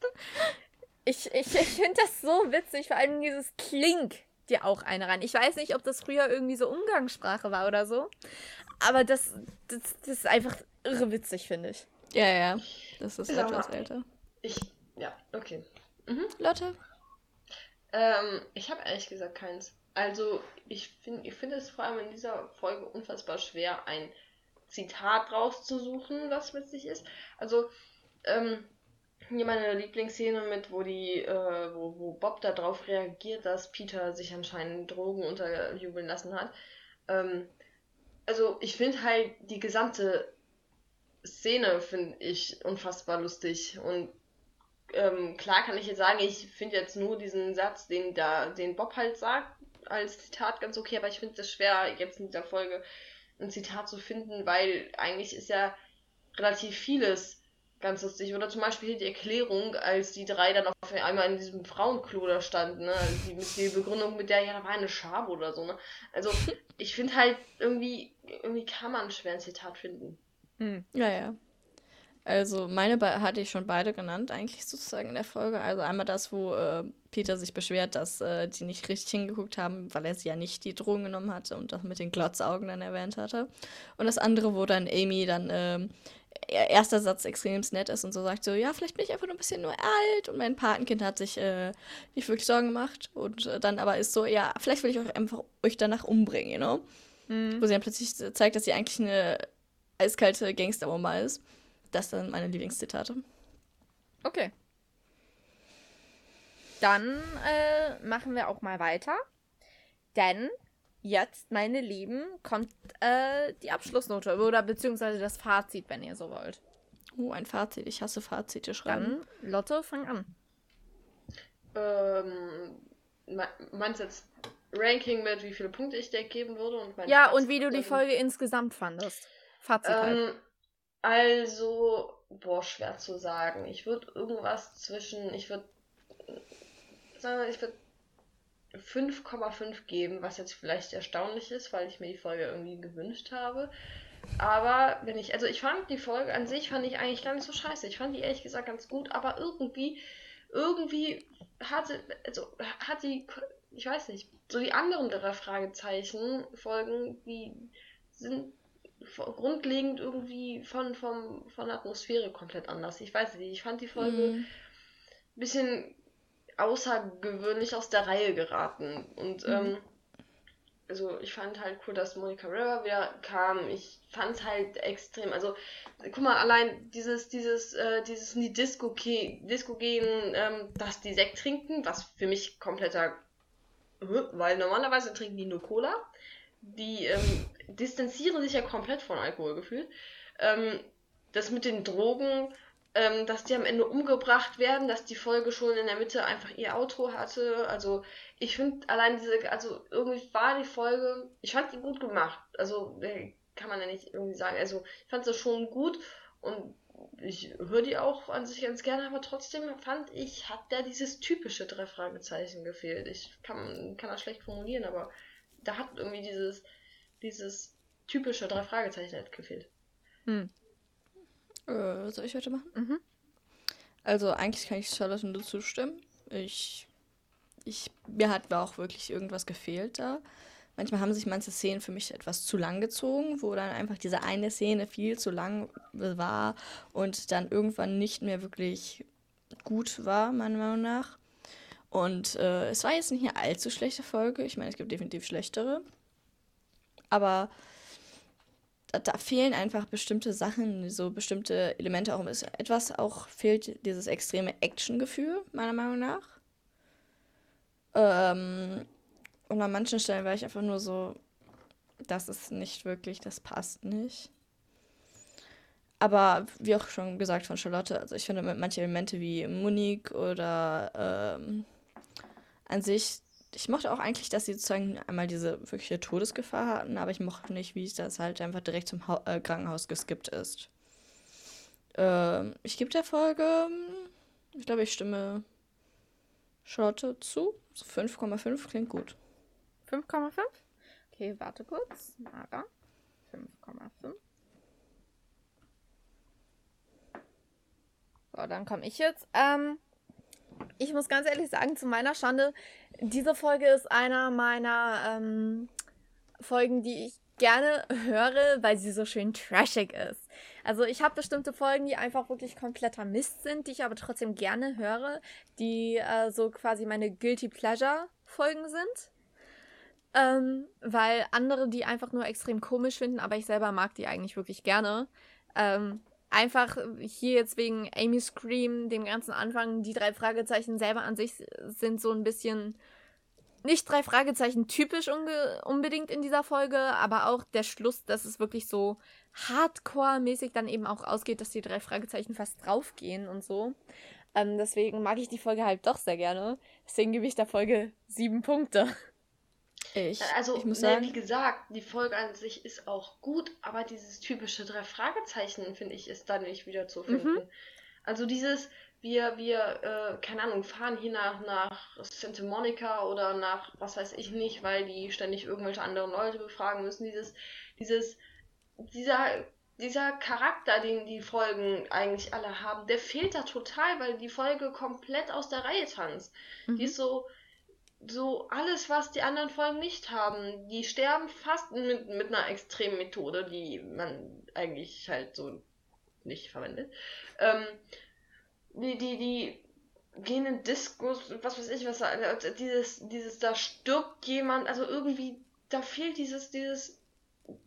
[laughs] ich ich, ich finde das so witzig, vor allem dieses Klink dir auch eine rein. Ich weiß nicht, ob das früher irgendwie so Umgangssprache war oder so. Aber das, das, das ist einfach irre witzig, finde ich. Ja, ja. Das ist ja, etwas älter. Ich, ja, okay. Mhm. Lotte? Ähm, ich habe ehrlich gesagt keins. Also, ich finde ich find es vor allem in dieser Folge unfassbar schwer, ein Zitat rauszusuchen, was witzig ist. Also, ähm, hier meine Lieblingsszene mit, wo die, äh, wo, wo Bob darauf reagiert, dass Peter sich anscheinend Drogen unterjubeln lassen hat. Ähm, also ich finde halt die gesamte Szene finde ich unfassbar lustig und ähm, klar kann ich jetzt sagen, ich finde jetzt nur diesen Satz, den da, den Bob halt sagt, als Zitat ganz okay, aber ich finde es schwer, jetzt in dieser Folge ein Zitat zu finden, weil eigentlich ist ja relativ vieles ganz lustig. Oder zum Beispiel hier die Erklärung, als die drei dann auf einmal in diesem Frauenklo da standen, ne? Also die, mit die Begründung mit der, ja, da war eine Schabe oder so, ne? Also, [laughs] ich finde halt irgendwie, irgendwie kann man schwer ein Zitat finden. Hm. Ja, ja. Also meine hatte ich schon beide genannt, eigentlich sozusagen in der Folge. Also einmal das, wo äh, Peter sich beschwert, dass äh, die nicht richtig hingeguckt haben, weil er sie ja nicht die Drogen genommen hatte und das mit den Glotzaugen dann erwähnt hatte. Und das andere, wo dann Amy dann äh, erster Satz extrem nett ist und so sagt so, ja, vielleicht bin ich einfach nur ein bisschen nur alt und mein Patenkind hat sich äh, nicht wirklich Sorgen gemacht und äh, dann aber ist so, ja, vielleicht will ich euch einfach euch danach umbringen, you know? Mhm. Wo sie dann plötzlich zeigt, dass sie eigentlich eine eiskalte Gangsteroma ist. Das sind meine Lieblingszitate. Okay. Dann äh, machen wir auch mal weiter. Denn jetzt, meine Lieben, kommt äh, die Abschlussnote oder beziehungsweise das Fazit, wenn ihr so wollt. Oh, ein Fazit. Ich hasse Fazite schreiben. Dann, Lotte, fang an. Ähm, meinst du jetzt Ranking mit, wie viele Punkte ich dir geben würde? Und ja, Fazit und wie du die Folge insgesamt fandest. Fazit halt. ähm, halt. Also, boah, schwer zu sagen. Ich würde irgendwas zwischen, ich würde, sagen wir, ich würde 5,5 geben, was jetzt vielleicht erstaunlich ist, weil ich mir die Folge irgendwie gewünscht habe. Aber wenn ich, also ich fand die Folge an sich, fand ich eigentlich gar nicht so scheiße. Ich fand die ehrlich gesagt ganz gut, aber irgendwie, irgendwie hatte, also hat die, ich weiß nicht, so die anderen drei Fragezeichen Folgen, die sind grundlegend irgendwie von, vom, von der Atmosphäre komplett anders. Ich weiß nicht, ich fand die Folge ein mm. bisschen außergewöhnlich aus der Reihe geraten. Und mhm. ähm, also ich fand halt cool, dass Monica River wieder kam. Ich fand es halt extrem. Also, guck mal, allein dieses, dieses, äh, dieses in die Disco, Disco gehen, ähm, dass die Sekt trinken, was für mich kompletter, weil normalerweise trinken die nur Cola. Die ähm, distanzieren sich ja komplett von Alkohol gefühlt. Ähm, das mit den Drogen, ähm, dass die am Ende umgebracht werden, dass die Folge schon in der Mitte einfach ihr Auto hatte. Also ich finde allein diese, also irgendwie war die Folge, ich fand die gut gemacht. Also äh, kann man ja nicht irgendwie sagen. Also ich fand sie schon gut und ich höre die auch an sich ganz gerne, aber trotzdem fand ich, hat da dieses typische drei Fragezeichen gefehlt. Ich kann, kann das schlecht formulieren, aber da hat irgendwie dieses, dieses typische drei Fragezeichen gefehlt. Hm. Äh, soll ich weitermachen? Mhm. Also eigentlich kann ich Charlotte nur zustimmen. Ich, ich, mir hat auch wirklich irgendwas gefehlt da. Manchmal haben sich manche Szenen für mich etwas zu lang gezogen, wo dann einfach diese eine Szene viel zu lang war und dann irgendwann nicht mehr wirklich gut war, meiner Meinung nach. Und äh, es war jetzt nicht eine allzu schlechte Folge. Ich meine, es gibt definitiv schlechtere. Aber da, da, fehlen einfach bestimmte Sachen, so bestimmte Elemente auch. Etwas auch fehlt dieses extreme Action-Gefühl, meiner Meinung nach. Ähm, und an manchen Stellen war ich einfach nur so, das ist nicht wirklich, das passt nicht. Aber wie auch schon gesagt von Charlotte, also ich finde manche Elemente wie Munich oder ähm, an sich ich mochte auch eigentlich, dass sie sozusagen einmal diese wirkliche Todesgefahr hatten, aber ich mochte nicht, wie es das halt einfach direkt zum ha äh, Krankenhaus geskippt ist. Ähm, ich gebe der Folge, ich glaube, ich stimme Charlotte zu. 5,5 klingt gut. 5,5? Okay, warte kurz. Mara. 5,5. So, dann komme ich jetzt. Ähm, ich muss ganz ehrlich sagen, zu meiner Schande, diese Folge ist einer meiner ähm, Folgen, die ich gerne höre, weil sie so schön trashig ist. Also ich habe bestimmte Folgen, die einfach wirklich kompletter Mist sind, die ich aber trotzdem gerne höre, die äh, so quasi meine Guilty Pleasure Folgen sind. Ähm, weil andere die einfach nur extrem komisch finden, aber ich selber mag die eigentlich wirklich gerne. Ähm, einfach hier jetzt wegen Amy Scream, dem ganzen Anfang, die drei Fragezeichen selber an sich sind so ein bisschen nicht drei Fragezeichen typisch unbedingt in dieser Folge, aber auch der Schluss, dass es wirklich so Hardcore-mäßig dann eben auch ausgeht, dass die drei Fragezeichen fast draufgehen und so. Ähm, deswegen mag ich die Folge halt doch sehr gerne. Deswegen gebe ich der Folge sieben Punkte. Ich, also, ich muss ne, sagen, wie gesagt, die Folge an sich ist auch gut, aber dieses typische drei Fragezeichen, finde ich, ist da nicht wieder zu finden. Mhm. Also dieses, wir, wir, äh, keine Ahnung, fahren hier nach, nach Santa Monica oder nach was weiß ich nicht, weil die ständig irgendwelche anderen Leute befragen müssen. Dieses, dieses, dieser, dieser Charakter, den die Folgen eigentlich alle haben, der fehlt da total, weil die Folge komplett aus der Reihe tanzt. Mhm. Die ist so, so alles, was die anderen Folgen nicht haben. Die sterben fast mit, mit einer extremen Methode, die man eigentlich halt so nicht verwendet. Ähm, die, die, die gehen in Diskus, was weiß ich, was da, dieses, dieses, da stirbt jemand, also irgendwie, da fehlt dieses, dieses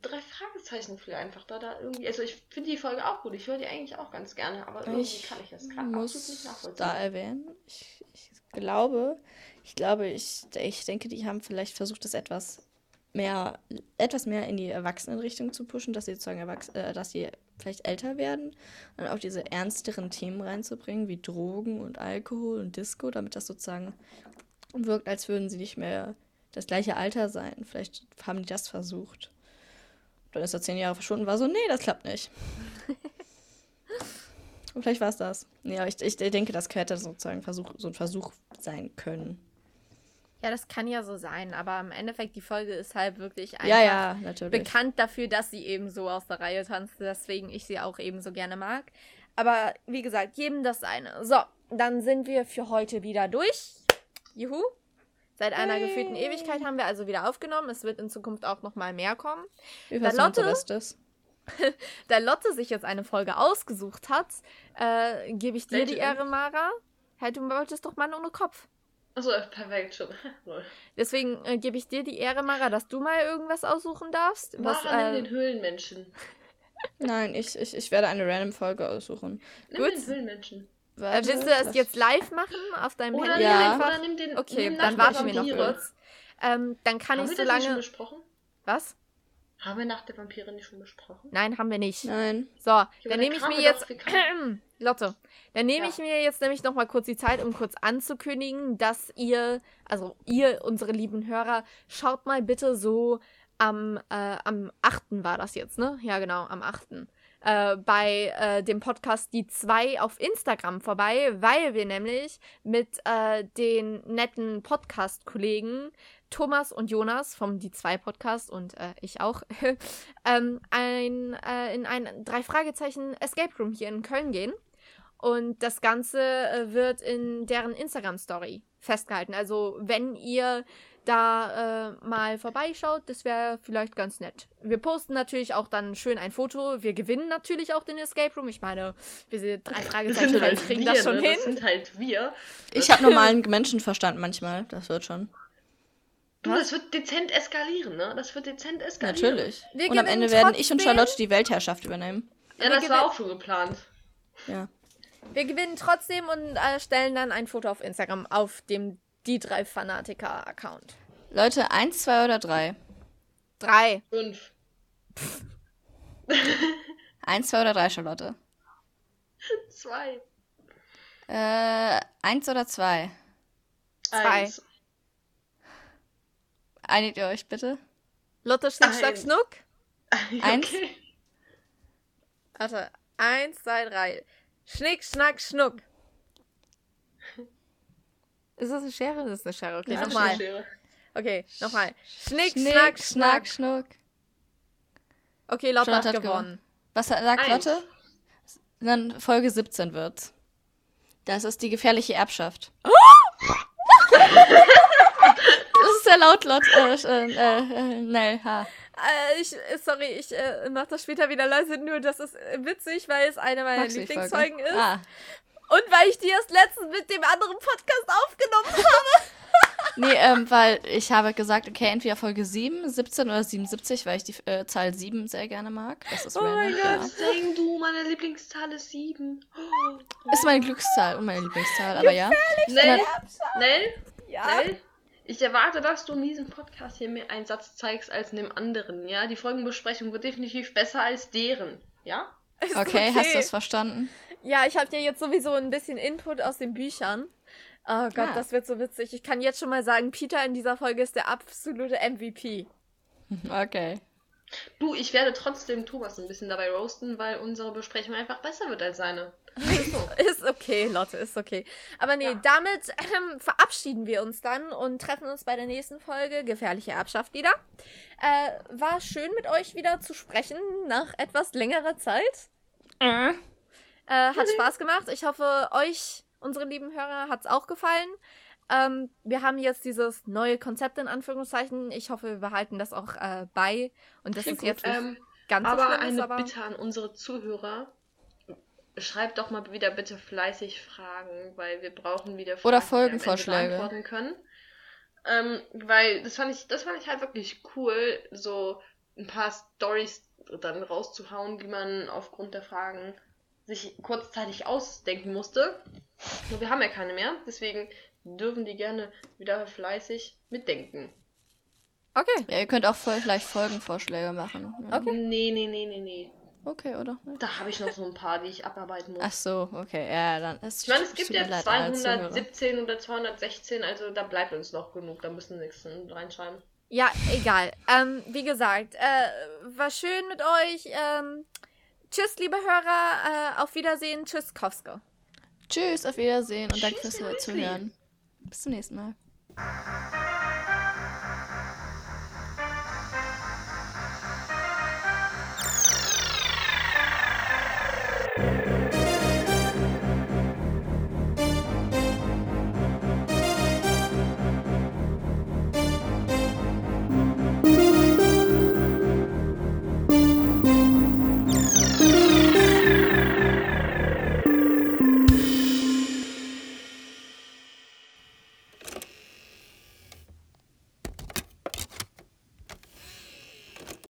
drei Fragezeichen viel einfach da, da irgendwie, also ich finde die Folge auch gut, ich höre die eigentlich auch ganz gerne, aber irgendwie ich kann ich das gerade absolut nicht nachvollziehen. da erwähnen, ich, ich glaube, ich glaube, ich, ich denke, die haben vielleicht versucht, das etwas mehr, etwas mehr in die Erwachsenenrichtung zu pushen, dass sie sozusagen erwachsen, äh, dass sie vielleicht älter werden und auch diese ernsteren Themen reinzubringen, wie Drogen und Alkohol und Disco, damit das sozusagen wirkt, als würden sie nicht mehr das gleiche Alter sein. Vielleicht haben die das versucht. Dann ist er zehn Jahre verschwunden war so, nee, das klappt nicht. [laughs] und vielleicht war es das. Ja, ich, ich denke, das hätte sozusagen Versuch, so ein Versuch sein können. Ja, das kann ja so sein, aber im Endeffekt, die Folge ist halt wirklich einfach ja, ja, natürlich. bekannt dafür, dass sie eben so aus der Reihe tanzt, deswegen ich sie auch eben so gerne mag. Aber wie gesagt, jedem das eine. So, dann sind wir für heute wieder durch. Juhu. Seit einer hey. gefühlten Ewigkeit haben wir also wieder aufgenommen. Es wird in Zukunft auch noch mal mehr kommen. Wie da Lotte, [laughs] da Lotte sich jetzt eine Folge ausgesucht hat, äh, gebe ich dir Welche die Ehre, Mara. Hey, du wolltest doch Mann ohne Kopf. Achso, perfekt schon. [laughs] Deswegen äh, gebe ich dir die Ehre, Mara, dass du mal irgendwas aussuchen darfst. Mara was, äh, den Höhlenmenschen. [laughs] Nein, ich, ich, ich werde eine random Folge aussuchen. Nimm Gut. den Höhlenmenschen. Warte, willst du das jetzt live machen auf deinem oder Handy? Ja. Einfach? Oder nimm den, okay, dann warten wir noch kurz. Ähm, dann kann Haben ich so lange. Schon besprochen? Was? Haben wir nach der Vampire nicht schon besprochen? Nein, haben wir nicht. Nein. So, dann nehme ich mir jetzt. [clears throat] Lotte, dann nehme ja. ich mir jetzt nämlich noch mal kurz die Zeit, um kurz anzukündigen, dass ihr, also ihr, unsere lieben Hörer, schaut mal bitte so am, äh, am 8. war das jetzt, ne? Ja, genau, am 8. Äh, bei äh, dem Podcast Die 2 auf Instagram vorbei, weil wir nämlich mit äh, den netten Podcast-Kollegen Thomas und Jonas vom Die 2 Podcast und äh, ich auch [laughs] ähm, ein, äh, in ein drei Fragezeichen Escape Room hier in Köln gehen. Und das Ganze äh, wird in deren Instagram-Story festgehalten. Also, wenn ihr da äh, mal vorbeischaut, das wäre vielleicht ganz nett. Wir posten natürlich auch dann schön ein Foto. Wir gewinnen natürlich auch den Escape Room. Ich meine, wir sind drei Fragezeichen, halt kriegen wir, das schon ne? hin. Das sind halt wir. Ich habe normalen Menschenverstand manchmal. Das wird schon. Du, das wird dezent eskalieren, ne? Das wird dezent eskalieren. Natürlich. Wir Und am Ende werden ich und Charlotte die Weltherrschaft übernehmen. Ja, das war auch schon geplant. Ja. Wir gewinnen trotzdem und äh, stellen dann ein Foto auf Instagram auf dem die drei Fanatiker-Account. Leute, eins, zwei oder drei? Drei. Fünf. [laughs] eins, zwei oder drei, Charlotte? Zwei. Äh, eins oder zwei? Zwei. Eins. Einigt ihr euch bitte? Lotte, Schnick, Schnack, Schnuck? Okay. Eins. Warte. Eins, zwei, drei. Schnick, Schnack, Schnuck. Ist das eine Schere? Das ist eine Schere. Okay, ja, nochmal. Okay, nochmal. Schnick, Schnick, Schnack, Schnack, Schnuck. Okay, Lotte hat, gewonnen. gewonnen. Was sagt Eins. Lotte? Dann Folge 17 wird. Das ist die gefährliche Erbschaft. [laughs] Oh! das ist sehr laut, Lot. Äh, äh, äh, Nell, ha. Äh, ich, sorry, ich äh, mach das später wieder leise, nur das ist witzig, weil es eine meiner Lieblingszeugen ist. Ah. Und weil ich die erst letztens mit dem anderen Podcast aufgenommen [laughs] habe. nee, ähm, weil ich habe gesagt, okay, entweder Folge 7, 17 oder 77, weil ich die äh, Zahl 7 sehr gerne mag. Das ist oh mein Gott, ja. Sing du, meine Lieblingszahl ist 7. Oh. Ist meine Glückszahl und meine Lieblingszahl, aber ja. Nell, Nell, ja. Nell, ich erwarte, dass du in diesem Podcast hier mehr einen Satz zeigst als in dem anderen, ja? Die Folgenbesprechung wird definitiv besser als deren, ja? Okay, okay, hast du das verstanden? Ja, ich habe dir jetzt sowieso ein bisschen Input aus den Büchern. Oh Gott, ah. das wird so witzig. Ich kann jetzt schon mal sagen, Peter in dieser Folge ist der absolute MVP. [laughs] Okay. Du, ich werde trotzdem Thomas ein bisschen dabei roasten, weil unsere Besprechung einfach besser wird als seine. [laughs] ist okay, Lotte, ist okay. Aber nee, ja. damit ähm, verabschieden wir uns dann und treffen uns bei der nächsten Folge Gefährliche Erbschaft wieder. Äh, war schön mit euch wieder zu sprechen nach etwas längerer Zeit. Äh. Äh, hat Spaß gemacht. Ich hoffe, euch, unsere lieben Hörer, hat es auch gefallen. Ähm, wir haben jetzt dieses neue Konzept in Anführungszeichen. Ich hoffe, wir behalten das auch äh, bei. Und das Klingt ist jetzt ähm, ganz aber eine aber... Bitte an unsere Zuhörer. Schreibt doch mal wieder bitte fleißig Fragen, weil wir brauchen wieder Fragen, Oder Folgenvorschläge. beantworten können. Ähm, weil das fand ich, das fand ich halt wirklich cool, so ein paar Stories dann rauszuhauen, die man aufgrund der Fragen sich kurzzeitig ausdenken musste. Nur wir haben ja keine mehr, deswegen dürfen die gerne wieder fleißig mitdenken. Okay. Ja, ihr könnt auch voll vielleicht Folgenvorschläge machen. Okay. Nee, nee, nee, nee, nee. Okay, oder? Da habe ich noch so ein paar, die ich abarbeiten muss. Ach so, okay. Ja, dann ist Ich meine, es gibt ja 217 oder 216, also da bleibt uns noch genug. Da müssen wir nichts reinschreiben. Ja, egal. Ähm, wie gesagt, äh, war schön mit euch. Ähm, tschüss, liebe Hörer. Äh, auf Wiedersehen. Tschüss, Kowske. Tschüss, auf Wiedersehen und danke fürs Zuhören. Bis zum nächsten Mal.